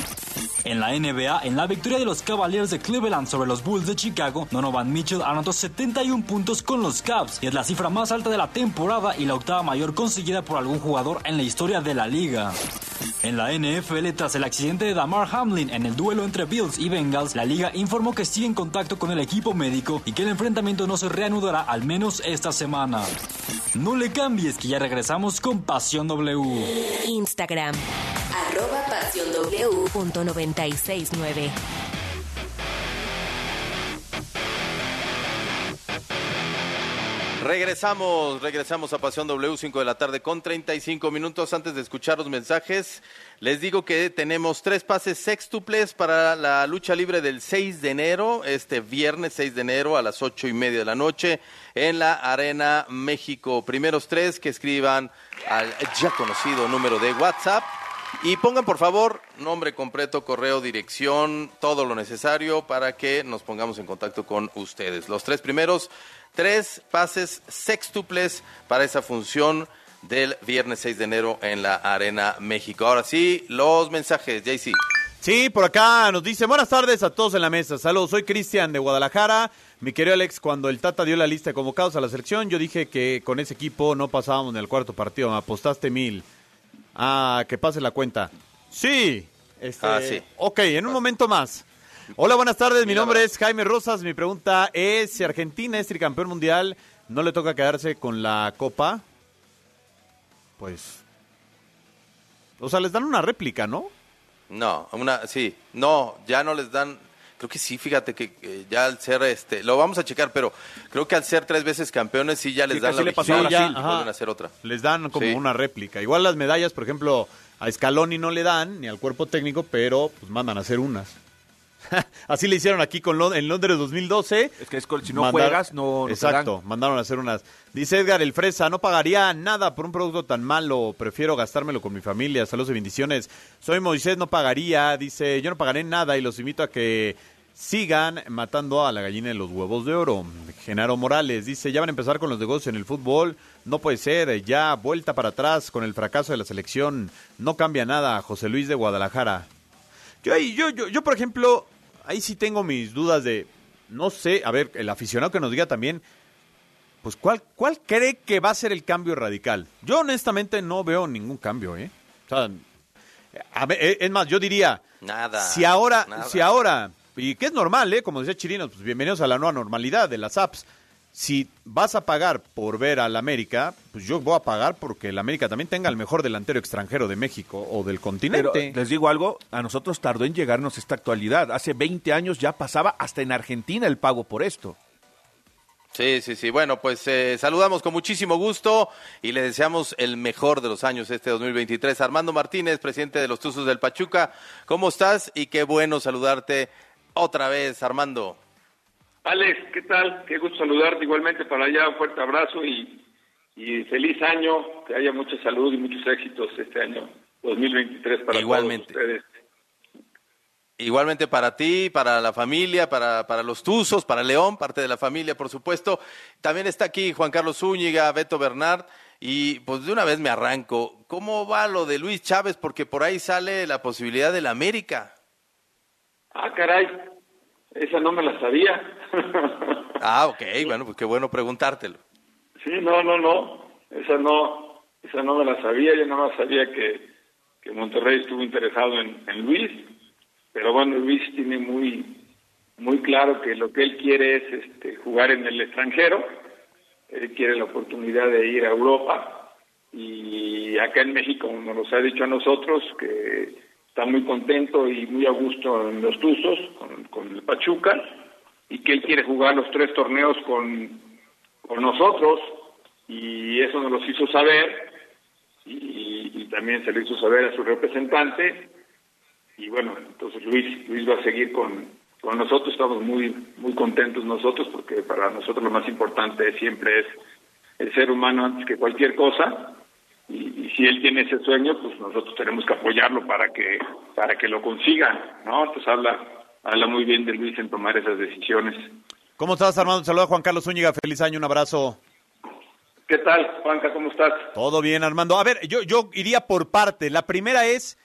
En la NBA, en la victoria de los Cavaliers de Cleveland sobre los Bulls de Chicago, Donovan Mitchell anotó 71 puntos con los Cavs y es la cifra más alta de la temporada y la octava mayor conseguida por algún jugador en la historia de la liga. En la NFL, tras el accidente de Damar Hamlin en el duelo entre Bills y Bengals, la liga informó que sigue en contacto con el equipo médico y que el enfrentamiento no se reanudará al menos esta semana. No le cambies que ya regresamos con Pasión W. Instagram. Arroba Pasión W. Punto 969. Regresamos, regresamos a Pasión W, 5 de la tarde con 35 minutos. Antes de escuchar los mensajes, les digo que tenemos tres pases sextuples para la lucha libre del 6 de enero, este viernes 6 de enero a las ocho y media de la noche en la Arena México. Primeros tres que escriban al ya conocido número de WhatsApp y pongan por favor nombre completo, correo, dirección, todo lo necesario para que nos pongamos en contacto con ustedes. Los tres primeros, tres pases sextuples para esa función del viernes 6 de enero en la Arena México. Ahora sí, los mensajes, JC. Sí, por acá nos dice, buenas tardes a todos en la mesa. Saludos, soy Cristian de Guadalajara. Mi querido Alex, cuando el Tata dio la lista de convocados a la selección, yo dije que con ese equipo no pasábamos en el cuarto partido. Me apostaste mil. Ah, que pase la cuenta. Sí. Este, Ah, sí. Ok, en un momento más. Hola, buenas tardes. Mi nombre es Jaime Rosas. Mi pregunta es si Argentina es tricampeón mundial, ¿no le toca quedarse con la copa? Pues... O sea, les dan una réplica, ¿no? No, una, sí, no, ya no les dan, creo que sí, fíjate que eh, ya al ser, este, lo vamos a checar, pero creo que al ser tres veces campeones sí ya les Sí, dan la le pasó a Brasil. y Ajá. vuelven a hacer otra. Les dan como Sí. una réplica. Igual las medallas, por ejemplo, a Scaloni no le dan, ni al cuerpo técnico, pero pues mandan a hacer unas. Así le hicieron aquí con en Londres 2012. Es que es si no juegas, no- no te Exacto, mandaron a hacer unas. Dice Edgar el Fresa, no pagaría nada por un producto tan malo, prefiero gastármelo con mi familia. Saludos y bendiciones. Soy Moisés, no pagaría. Dice, yo no pagaré nada y los invito a que sigan matando a la gallina de los huevos de oro. Genaro Morales dice, ya van a empezar con los negocios en el fútbol. No puede ser, ya vuelta para atrás con el fracaso de la selección. No cambia nada. José Luis de Guadalajara. Yo, yo, yo, yo, por ejemplo, ahí sí tengo mis dudas de, no sé, a ver, el aficionado que nos diga también, pues, ¿cuál, cuál cree que va a ser el cambio radical? Yo honestamente no veo ningún cambio, ¿eh? O sea, a ver, eh, es más, yo diría, Nada. si ahora, nada. si ahora, y que es normal, ¿eh? Como decía Chirinos, pues bienvenidos a la nueva normalidad de las apps. Si vas a pagar por ver al América, pues yo voy a pagar porque el América también tenga el mejor delantero extranjero de México o del Pero continente. les digo algo, a nosotros tardó en llegarnos esta actualidad. Hace 20 años ya pasaba hasta en Argentina el pago por esto. Sí, sí, sí. Bueno, pues eh, saludamos con muchísimo gusto y le deseamos el mejor de los años este 2023. Armando Martínez, presidente de los Tuzos del Pachuca, ¿cómo estás? Y qué bueno saludarte otra vez, Armando. Alex, ¿qué tal? Qué gusto saludarte igualmente para allá, un fuerte abrazo y, y feliz año, que haya mucha salud y muchos éxitos este año 2023 para Igualmente. todos ustedes. Igualmente para ti, para la familia, para, para los Tuzos, para León, parte de la familia, por supuesto. También está aquí Juan Carlos Zúñiga, Beto Bernard. Y pues de una vez me arranco. ¿Cómo va lo de Luis Chávez? Porque por ahí sale la posibilidad del América. Ah, caray, esa no me la sabía. Ah, ok, bueno, pues qué bueno preguntártelo. sí, no, no, no, esa no, esa no me la sabía, yo nada más sabía que, que Monterrey estuvo interesado en, en Luis, pero bueno, Luis tiene muy, muy claro que lo que él quiere es este, jugar en el extranjero, él quiere la oportunidad de ir a Europa. Y acá en México nos ha dicho a nosotros que está muy contento y muy a gusto en los Tuzos con, con el Pachuca y que él quiere jugar los tres torneos con, con nosotros y eso nos los hizo saber y, y también se lo hizo saber a su representante y bueno, entonces Luis, Luis va a seguir con, con nosotros, estamos muy, muy contentos nosotros porque para nosotros lo más importante siempre es el ser humano antes que cualquier cosa y, si él tiene ese sueño, pues nosotros tenemos que apoyarlo para que para que lo consiga, ¿no? Entonces habla habla muy bien de Luis en tomar esas decisiones. ¿Cómo estás, Armando? Saluda Juan Carlos Zúñiga. Feliz año, un abrazo. ¿Qué tal, Juanca? ¿Cómo estás? Todo bien, Armando. A ver, yo, yo iría por parte. La primera es,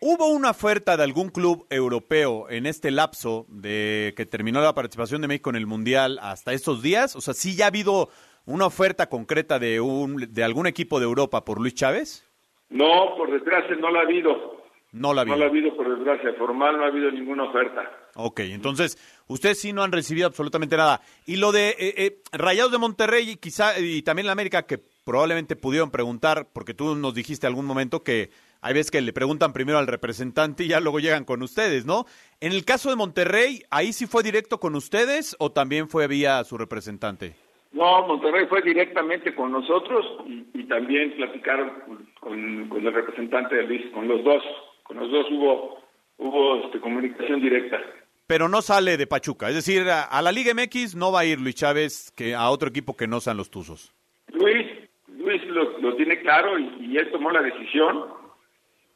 ¿hubo una oferta de algún club europeo en este lapso de que terminó la participación de México en el Mundial hasta estos días? O sea, ¿sí ya ha habido una oferta concreta de, un, de algún equipo de Europa por Luis Chávez? No, por desgracia no la ha habido. No la ha habido. No la ha habido, por desgracia. Formal no ha habido ninguna oferta. Ok, entonces ustedes sí no han recibido absolutamente nada. Y lo de eh, eh, Rayados de Monterrey, quizá, y también la América, que probablemente pudieron preguntar, porque tú nos dijiste algún momento que hay veces que le preguntan primero al representante y ya luego llegan con ustedes, ¿no? En el caso de Monterrey, ¿ahí sí fue directo con ustedes o también fue vía su representante? No, Monterrey fue directamente con nosotros y, también platicaron con, el representante de Luis, con los dos. Con los dos hubo, hubo este, comunicación directa. Pero no sale de Pachuca, es decir, a, la Liga MX no va a ir Luis Chávez que a otro equipo que no sean los Tuzos. Luis, Luis lo, tiene claro y, él tomó la decisión.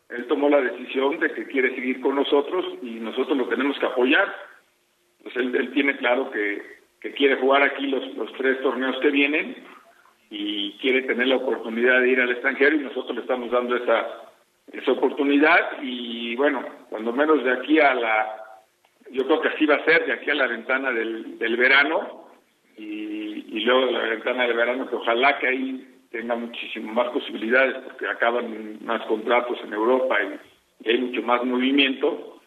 Él tomó la decisión de que quiere seguir con nosotros y nosotros lo tenemos que apoyar. Pues él, él tiene claro que, que quiere jugar aquí los, los tres torneos que vienen y quiere tener la oportunidad de ir al extranjero y nosotros le estamos dando esa, esa oportunidad y bueno, cuando menos de aquí a la, yo creo que así va a ser, de aquí a la ventana del, del verano y, y luego de la ventana del verano que ojalá que ahí tenga muchísimo más posibilidades porque acaban más contratos en Europa y, hay mucho más movimiento,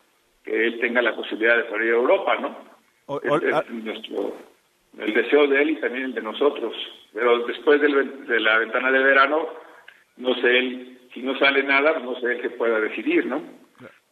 que él tenga la posibilidad de salir a Europa, ¿no? Nuestro, el deseo de él y también el de nosotros. Pero después de la ventana de verano, no sé él, si no sale nada, no sé él que pueda decidir, ¿no?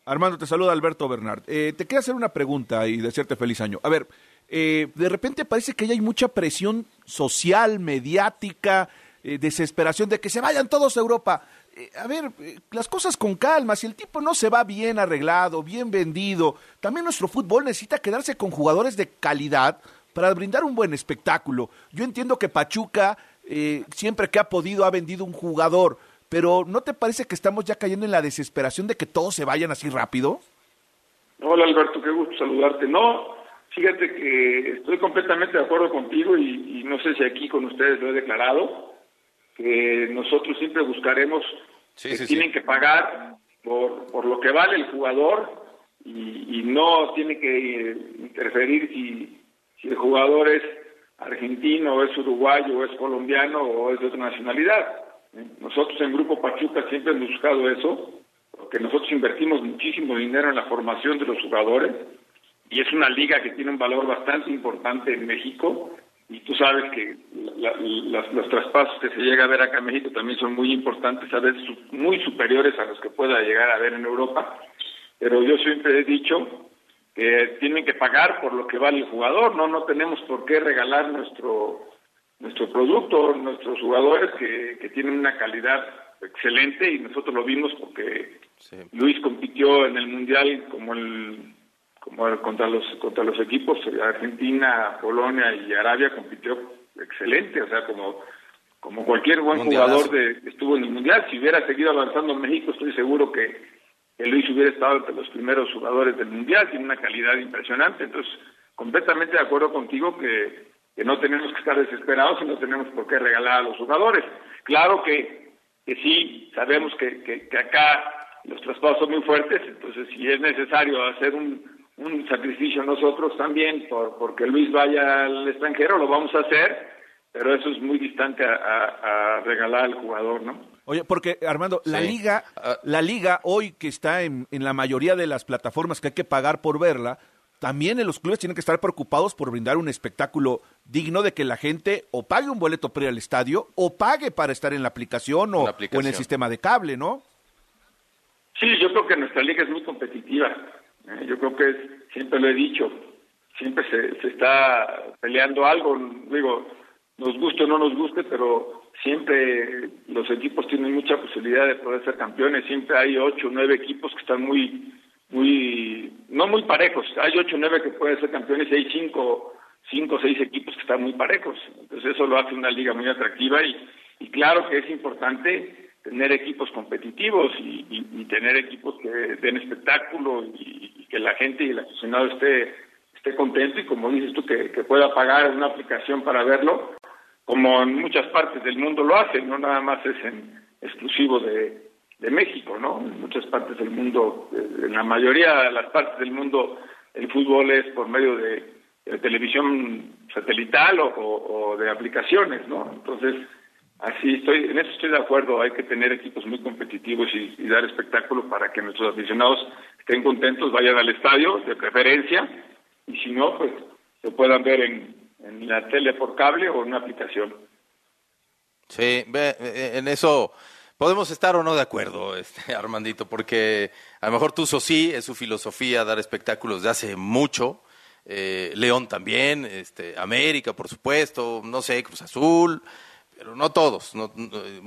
Armando, te saluda Alberto Bernard. Eh, te quiero hacer una pregunta y desearte feliz año. A ver, eh, de repente parece que ya hay mucha presión social, mediática, eh, desesperación de que se vayan todos a Europa. Eh, a ver, eh, las cosas con calma, si el tipo no se va bien arreglado, bien vendido, también nuestro fútbol necesita quedarse con jugadores de calidad para brindar un buen espectáculo. Yo entiendo que Pachuca eh, siempre que ha podido ha vendido un jugador, pero ¿no te parece que estamos ya cayendo en la desesperación de que todos se vayan así rápido? Hola Alberto, qué gusto saludarte. No, fíjate que estoy completamente de acuerdo contigo y no sé si aquí con ustedes lo he declarado que nosotros siempre buscaremos que tienen que pagar por, por lo que vale el jugador y, no tiene que interferir si, si el jugador es argentino o es uruguayo o es colombiano o es de otra nacionalidad. Nosotros en Grupo Pachuca siempre hemos buscado eso, porque nosotros invertimos muchísimo dinero en la formación de los jugadores y es una liga que tiene un valor bastante importante en México y tú sabes que los traspasos que se llega a ver acá en México también son muy importantes, a veces muy superiores a los que pueda llegar a ver en Europa, pero yo siempre he dicho que tienen que pagar por lo que vale el jugador, no no tenemos por qué regalar nuestro nuestro producto, nuestros jugadores que, que tienen una calidad excelente y nosotros lo vimos porque Luis compitió en el Mundial como el como contra los contra los equipos Argentina, Polonia y Arabia compitió excelente, o sea, como como cualquier buen jugador de, estuvo en el mundial, si hubiera seguido avanzando México, estoy seguro que, Luis hubiera estado entre los primeros jugadores del mundial, tiene una calidad impresionante, entonces completamente de acuerdo contigo que, que no tenemos que estar desesperados y no tenemos por qué regalar a los jugadores. Claro que, que sí, sabemos que, que, que acá los traspasos son muy fuertes, entonces si es necesario hacer un, un sacrificio nosotros también por porque Luis vaya al extranjero, lo vamos a hacer, pero eso es muy distante a, regalar al jugador, ¿no? Oye, porque Armando, la liga, ah. la liga hoy que está en, en la mayoría de las plataformas que hay que pagar por verla, también en los clubes tienen que estar preocupados por brindar un espectáculo digno de que la gente o pague un boleto para ir al estadio o pague para estar en la aplicación o, o en el sistema de cable, ¿no? Sí, yo creo que nuestra liga es muy competitiva yo creo que siempre lo he dicho, siempre se, se está peleando algo, digo, nos guste o no nos guste, pero siempre los equipos tienen mucha posibilidad de poder ser campeones, siempre hay ocho o nueve equipos que están muy muy, no muy parejos. Hay ocho o nueve que pueden ser campeones y hay cinco, cinco o seis equipos que están muy parejos. Entonces eso lo hace una liga muy atractiva y, y claro que es importante tener equipos competitivos y, tener equipos que den espectáculo y, que la gente y el aficionado esté, esté contento y como dices tú, que, que pueda pagar una aplicación para verlo, como en muchas partes del mundo lo hacen, no nada más es en exclusivo de, de México, ¿no? En muchas partes del mundo, eh, en la mayoría de las partes del mundo, el fútbol es por medio de, televisión satelital o, de aplicaciones, ¿no? Entonces, así estoy, en eso estoy de acuerdo, hay que tener equipos muy competitivos y, dar espectáculo para que nuestros aficionados estén contentos, vayan al estadio, de preferencia, y si no, pues se puedan ver en, la tele por cable o en una aplicación. Sí, en eso podemos estar o no de acuerdo, este, Armandito, porque a lo mejor Tuzo sí, es su filosofía dar espectáculos de hace mucho. Eh, León también, este, América, por supuesto, no sé, Cruz Azul, pero no todos. No,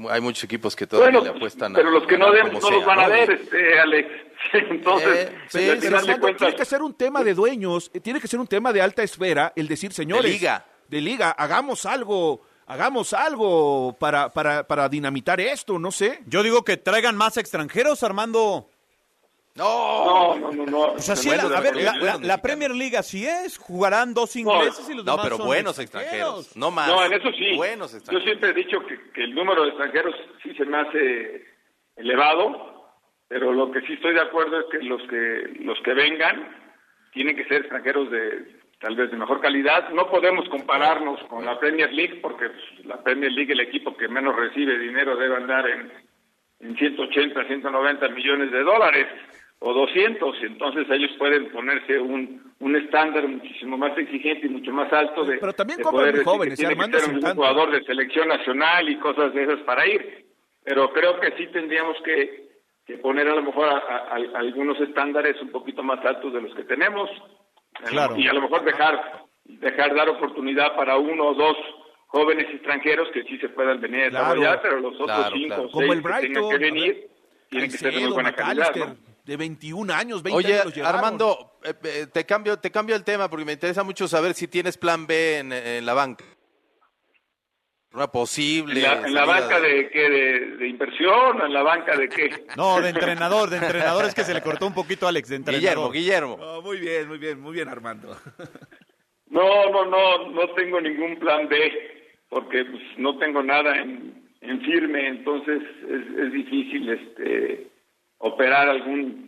hay muchos equipos que todavía le apuestan pero los que no den, no los van a ver, este, Alex. Entonces, eh, tiene que ser un tema de dueños, eh, tiene que ser un tema de alta esfera, el decir, señores, de liga, de liga hagamos algo hagamos algo para, para, para dinamitar esto, no sé. Yo digo que traigan más extranjeros, Armando. No, no, no, no. O sea, sí, a ver, la, Premier League así es, jugarán dos ingleses y los demás No, pero buenos extranjeros. no más. No, en eso sí. Buenos Yo siempre he dicho que, que, el número de extranjeros sí se me hace elevado, pero lo que sí estoy de acuerdo es que los que los que vengan tienen que ser extranjeros de tal vez de mejor calidad. No podemos compararnos con la Premier League porque pues, la Premier League, el equipo que menos recibe dinero, debe andar en, en 180, 190 millones de dólares o 200. Entonces ellos pueden ponerse un, un estándar muchísimo más exigente y mucho más alto de, Pero también de poder jóvenes, que tiene que ser un jugador de selección nacional y cosas de esas para ir. Pero creo que sí tendríamos que, que poner a lo mejor a algunos estándares un poquito más altos de los que tenemos y a lo mejor dejar, dejar dar oportunidad para uno o dos jóvenes extranjeros que sí se puedan venir a desarrollar, pero los otros cinco o seis que tengan que venir tienen que ser de muy buena calidad. De 21 años, 20 Oye, años Armando, eh, eh, te cambio te cambio el tema porque me interesa mucho saber si tienes plan B en, la banca. Una posible. ¿En la, banca de, qué? De, inversión? ¿En la banca de qué? No, de entrenador. De entrenador es que se le cortó un poquito a Alex. De entrenador. Guillermo, Guillermo. muy bien, muy bien, muy bien, Armando. No, no, no, no tengo ningún plan B porque pues, no tengo nada en, en firme, entonces es, es, difícil este operar algún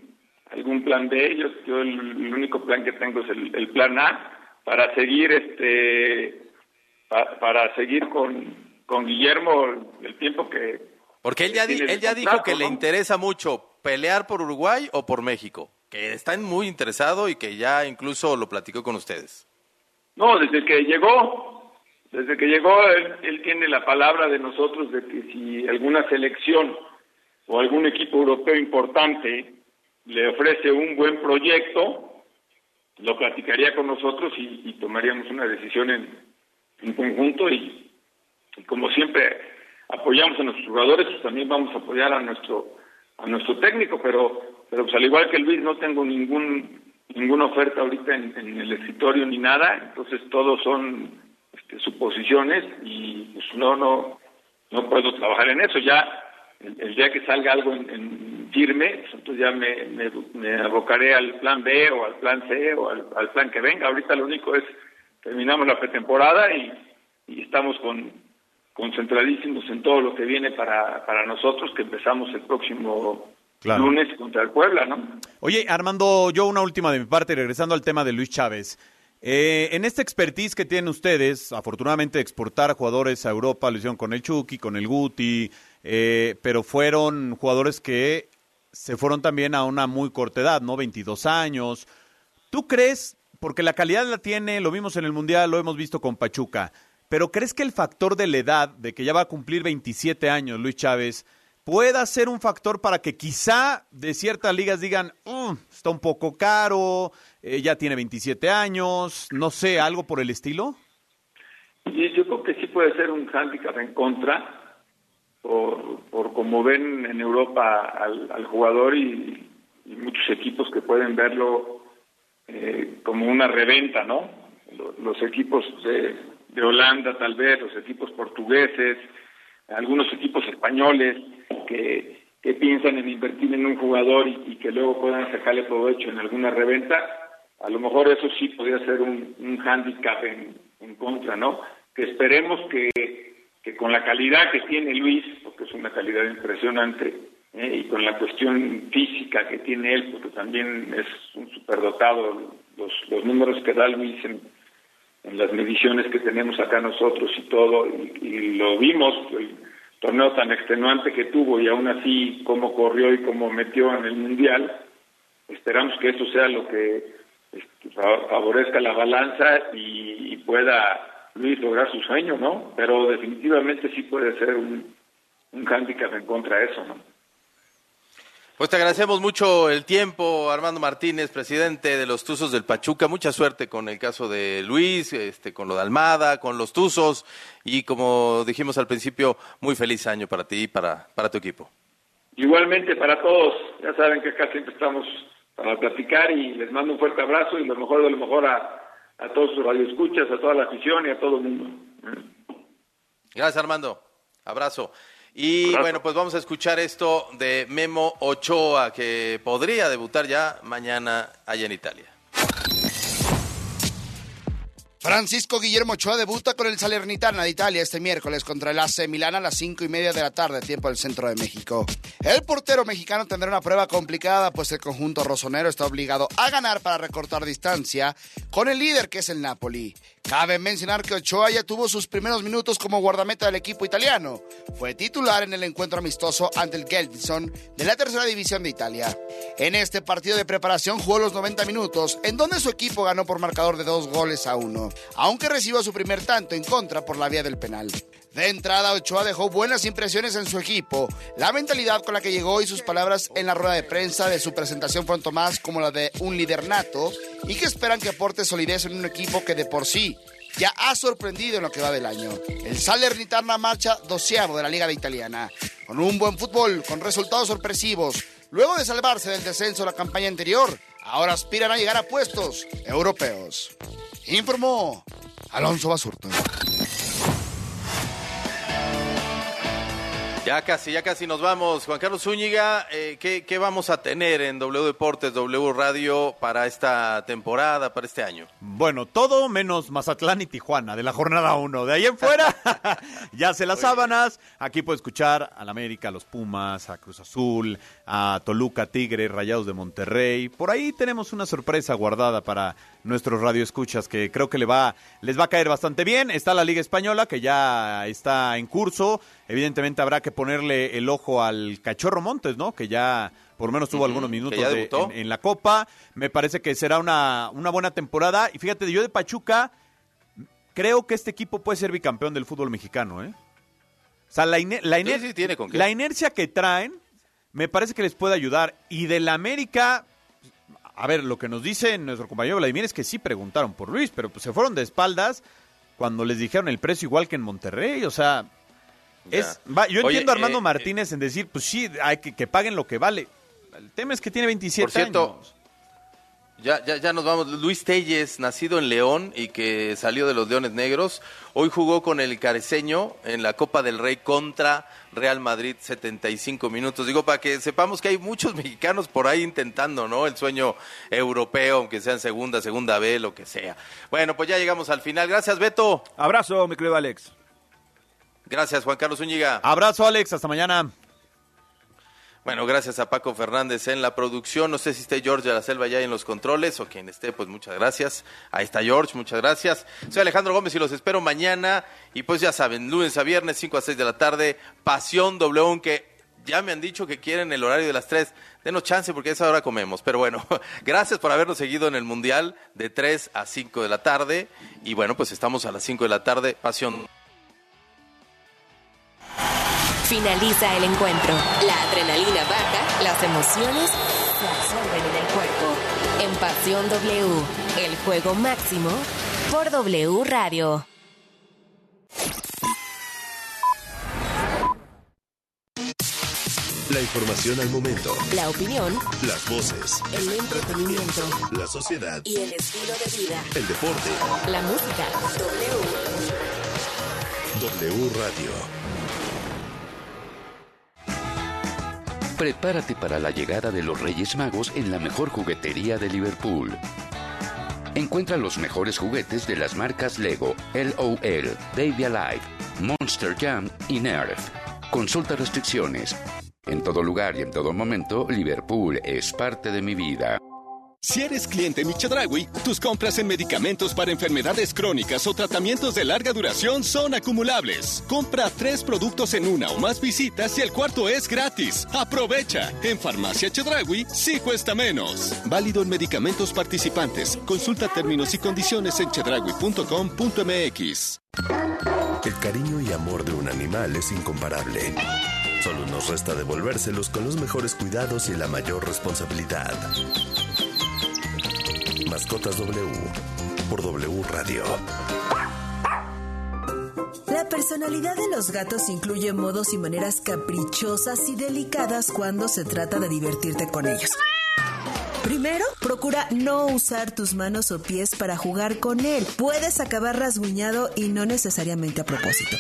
algún plan B. Yo, yo el, único plan que tengo es el, el plan A para seguir este para seguir con, con Guillermo el tiempo que... Porque él ya, él ya dijo que le interesa mucho pelear por Uruguay o por México, que está muy interesado y que ya incluso lo platicó con ustedes. No, desde que llegó, desde que llegó él, él tiene la palabra de nosotros de que si alguna selección o algún equipo europeo importante le ofrece un buen proyecto, lo platicaría con nosotros y, tomaríamos una decisión en, en conjunto y, como siempre apoyamos a nuestros jugadores, pues también vamos a apoyar a nuestro a nuestro técnico, pero pero pues al igual que Luis no tengo ningún ninguna oferta ahorita en, el escritorio ni nada, entonces todos son este, suposiciones y pues no no no puedo trabajar en eso. Ya el, día que salga algo en, firme, pues entonces ya me, me, abocaré al plan B o al plan C o al, al plan que venga. Ahorita lo único es terminamos la pretemporada y, estamos con, concentradísimos en todo lo que viene para, para nosotros, que empezamos el próximo lunes contra el Puebla, ¿no? Oye, Armando, yo una última de mi parte, regresando al tema de Luis Chávez. Eh, en esta expertise que tienen ustedes, afortunadamente exportar jugadores a Europa, lo hicieron con el Chucky, con el Guti, eh, pero fueron jugadores que se fueron también a una muy corta edad, ¿no? 22 años. ¿Tú crees porque la calidad la tiene, lo vimos en el Mundial, lo hemos visto con Pachuca, pero ¿crees que el factor de la edad, de que ya va a cumplir 27 años Luis Chávez, pueda ser un factor para que quizá de ciertas ligas digan, mm, está un poco caro, eh, ya tiene 27 años, no sé, algo por el estilo? Y yo creo que sí puede ser un hándicap en contra, por, por como ven en Europa al, jugador y, y muchos equipos que pueden verlo eh, como una reventa, ¿no? Los, equipos de, de Holanda tal vez, los equipos portugueses, algunos equipos españoles que, que piensan en invertir en un jugador y, que luego puedan sacarle provecho en alguna reventa, a lo mejor eso sí podría ser un, un hándicap en, en contra, ¿no? Que esperemos que, que con la calidad que tiene Luis, porque es una calidad impresionante, ¿eh? y con la cuestión física que tiene él, porque también es un superdotado, los, los números que da Luis en, las mediciones que tenemos acá nosotros y todo, y, lo vimos, el torneo tan extenuante que tuvo y aún así cómo corrió y cómo metió en el Mundial, esperamos que eso sea lo que este, favorezca la balanza y, y pueda Luis lograr su sueño, ¿no? Pero definitivamente sí puede ser un, un hándicap en contra de eso, ¿no? Pues te agradecemos mucho el tiempo, Armando Martínez, presidente de los Tuzos del Pachuca. Mucha suerte con el caso de Luis, este, con lo de Almada, con los Tuzos y como dijimos al principio, muy feliz año para ti y para, para tu equipo. Igualmente para todos, ya saben que acá siempre estamos para platicar y les mando un fuerte abrazo y lo mejor de lo mejor a, a todos sus radioescuchas, a toda la afición y a todo el mundo. Gracias Armando, abrazo. Y bueno, pues vamos a escuchar esto de Memo Ochoa, que podría debutar ya mañana allá en Italia. Francisco Guillermo Ochoa debuta con el Salernitana de Italia este miércoles contra el AC Milán a las cinco y media de la tarde, tiempo del centro de México. El portero mexicano tendrá una prueba complicada, pues el conjunto rosonero está obligado a ganar para recortar distancia con el líder que es el Napoli. Cabe mencionar que Ochoa ya tuvo sus primeros minutos como guardameta del equipo italiano. Fue titular en el encuentro amistoso ante el Gelbison de la tercera división de Italia. En este partido de preparación jugó los 90 minutos, en donde su equipo ganó por marcador de dos goles a uno, aunque recibió su primer tanto en contra por la vía del penal. De entrada, Ochoa dejó buenas impresiones en su equipo. La mentalidad con la que llegó y sus palabras en la rueda de prensa de su presentación fueron tomadas como la de un líder nato y que esperan que aporte solidez en un equipo que de por sí ya ha sorprendido en lo que va del año. El Salernitana marcha doceavo de la Liga de Italiana, con un buen fútbol, con resultados sorpresivos. Luego de salvarse del descenso de la campaña anterior, ahora aspiran a llegar a puestos europeos. Informó Alonso Basurto. Ya casi, ya casi nos vamos. Juan Carlos Zúñiga, eh, ¿qué, vamos a tener en W Deportes, W Radio para esta temporada, para este año? Bueno, todo menos Mazatlán y Tijuana de la jornada 1. De ahí en fuera, ya se las sábanas. Aquí puede escuchar al América, a los Pumas, a Cruz Azul, a Toluca, Tigre, Rayados de Monterrey. Por ahí tenemos una sorpresa guardada para nuestros radioescuchas que creo que le va, les va a caer bastante bien. Está la Liga Española que ya está en curso. Evidentemente habrá que ponerle el ojo al Cachorro Montes, ¿no? Que ya por lo menos tuvo algunos minutos en, la Copa. Me parece que será una, una buena temporada. Y fíjate, yo de Pachuca creo que este equipo puede ser bicampeón del fútbol mexicano, ¿eh? O sea, la, la, la inercia que traen me parece que les puede ayudar. Y del América, a ver, lo que nos dice nuestro compañero Vladimir es que sí preguntaron por Luis, pero pues se fueron de espaldas cuando les dijeron el precio igual que en Monterrey. O sea, es, yo entiendo a Armando eh, Martínez en decir, pues sí, hay que, que paguen lo que vale. El tema es que tiene 27 por cierto, años. Ya, ya, ya nos vamos. Luis Telles, nacido en León y que salió de los Leones Negros, hoy jugó con el Careceño en la Copa del Rey contra Real Madrid 75 minutos. Digo, para que sepamos que hay muchos mexicanos por ahí intentando, ¿no? El sueño europeo, aunque sea en segunda, segunda B, lo que sea. Bueno, pues ya llegamos al final. Gracias, Beto. Abrazo, mi querido Alex. Gracias, Juan Carlos Zúñiga. Abrazo, Alex. Hasta mañana. Bueno, gracias a Paco Fernández en la producción. No sé si esté George de la Selva ya en los controles o quien esté, pues muchas gracias. Ahí está George, muchas gracias. Soy Alejandro Gómez y los espero mañana. Y pues ya saben, lunes a viernes, 5 a 6 de la tarde, Pasión W, aunque ya me han dicho que quieren el horario de las 3. Denos chance porque esa hora comemos. Pero bueno, gracias por habernos seguido en el Mundial de 3 a 5 de la tarde. Y bueno, pues estamos a las 5 de la tarde, Pasión. Finaliza el encuentro. La adrenalina baja, las emociones se absorben en el cuerpo. En Pasión W, el juego máximo por W Radio. La información al momento. La opinión. Las voces. El entretenimiento. La sociedad. Y el estilo de vida. El deporte. La música. W. W Radio. Prepárate para la llegada de los Reyes Magos en la mejor juguetería de Liverpool. Encuentra los mejores juguetes de las marcas Lego, LOL, Baby Alive, Monster Jam y Nerf. Consulta restricciones. En todo lugar y en todo momento, Liverpool es parte de mi vida. Si eres cliente Michedragui, tus compras en medicamentos para enfermedades crónicas o tratamientos de larga duración son acumulables. Compra tres productos en una o más visitas y el cuarto es gratis. Aprovecha. En Farmacia Chedragui sí cuesta menos. Válido en medicamentos participantes. Consulta términos y condiciones en chedragui.com.mx. El cariño y amor de un animal es incomparable. Solo nos resta devolvérselos con los mejores cuidados y la mayor responsabilidad. Mascotas W por W Radio. La personalidad de los gatos incluye modos y maneras caprichosas y delicadas cuando se trata de divertirte con ellos. Primero, procura no usar tus manos o pies para jugar con él. Puedes acabar rasguñado y no necesariamente a propósito.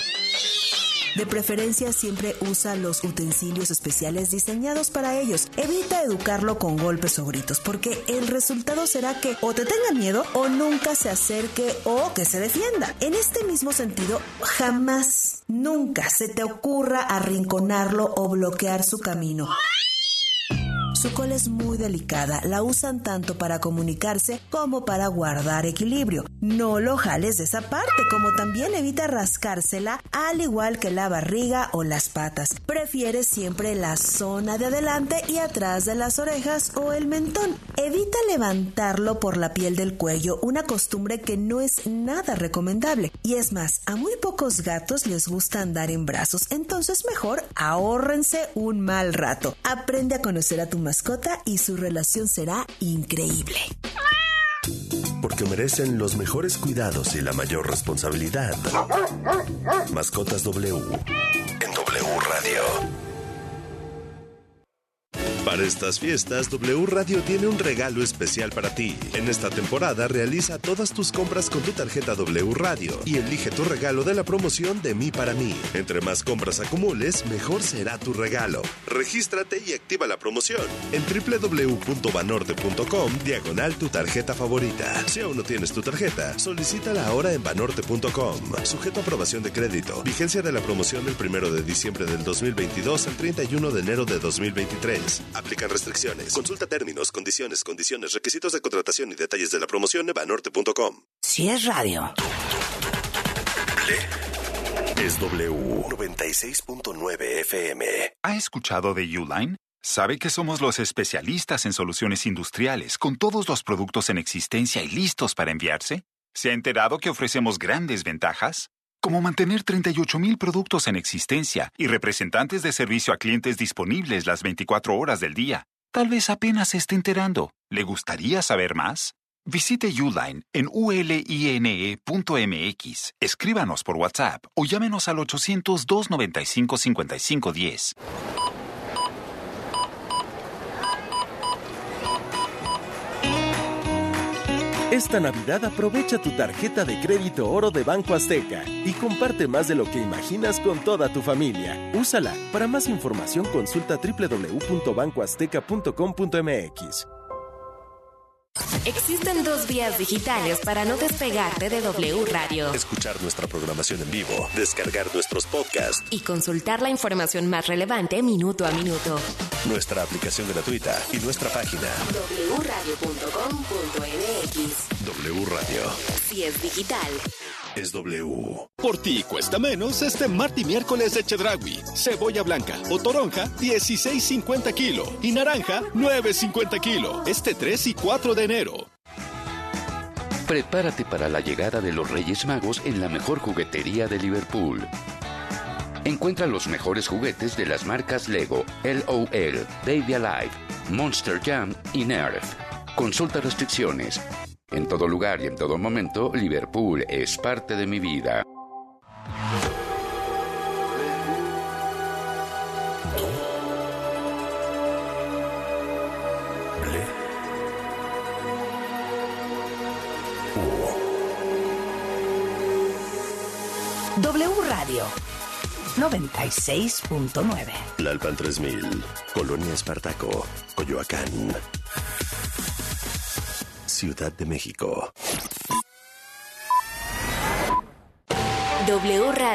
De preferencia siempre usa los utensilios especiales diseñados para ellos. Evita educarlo con golpes o gritos porque el resultado será que o te tenga miedo o nunca se acerque o que se defienda. En este mismo sentido, jamás, nunca se te ocurra arrinconarlo o bloquear su camino. Su cola es muy delicada, la usan tanto para comunicarse como para guardar equilibrio. No lo jales de esa parte, como también evita rascársela, al igual que la barriga o las patas. Prefiere siempre la zona de adelante y atrás de las orejas o el mentón. Evita levantarlo por la piel del cuello, una costumbre que no es nada recomendable. Y es más, a muy pocos gatos les gusta andar en brazos, entonces mejor ahórrense un mal rato. Aprende a conocer a tu mascota y su relación será increíble. Porque merecen los mejores cuidados y la mayor responsabilidad. Mascotas W en W Radio. Para estas fiestas, W Radio tiene un regalo especial para ti. En esta temporada realiza todas tus compras con tu tarjeta W Radio y elige tu regalo de la promoción de mí para mí. Entre más compras acumules, mejor será tu regalo. Regístrate y activa la promoción en www.banorte.com diagonal tu tarjeta favorita. Si aún no tienes tu tarjeta, solicítala ahora en banorte.com. Sujeto a aprobación de crédito. Vigencia de la promoción del 1 de diciembre del 2022 al 31 de enero de 2023. Aplican restricciones. Consulta términos, condiciones, condiciones, requisitos de contratación y detalles de la promoción en banorte.com. Si es radio. Es W 96.9 FM. ¿Ha escuchado de Uline? ¿Sabe que somos los especialistas en soluciones industriales, con todos los productos en existencia y listos para enviarse? ¿Se ha enterado que ofrecemos grandes ventajas? Como mantener 38.000 productos en existencia y representantes de servicio a clientes disponibles las 24 horas del día. Tal vez apenas se esté enterando. ¿Le gustaría saber más? Visite Uline en uline.mx, escríbanos por WhatsApp o llámenos al 800-295-5510. Esta Navidad aprovecha tu tarjeta de crédito oro de Banco Azteca y comparte más de lo que imaginas con toda tu familia. Úsala. Para más información consulta www.bancoazteca.com.mx. Existen dos vías digitales para no despegarte de W Radio. Escuchar nuestra programación en vivo, descargar nuestros podcasts y consultar la información más relevante minuto a minuto. Nuestra aplicación gratuita y nuestra página wradio.com.mx. W Radio. Si es digital. Es W. Por ti cuesta menos este martes y miércoles de Chedragui. Cebolla blanca o toronja, 16.50 kilo. Y naranja, 9.50 kilo. Este 3 y 4 de enero. Prepárate para la llegada de los Reyes Magos en la mejor juguetería de Liverpool. Encuentra los mejores juguetes de las marcas Lego, LOL, Baby Alive, Monster Jam y Nerf. Consulta restricciones. En todo lugar y en todo momento, Liverpool es parte de mi vida. W Radio 96.9 Tlalpan 3000, Colonia Espartaco, Coyoacán. Ciudad de México. W Radio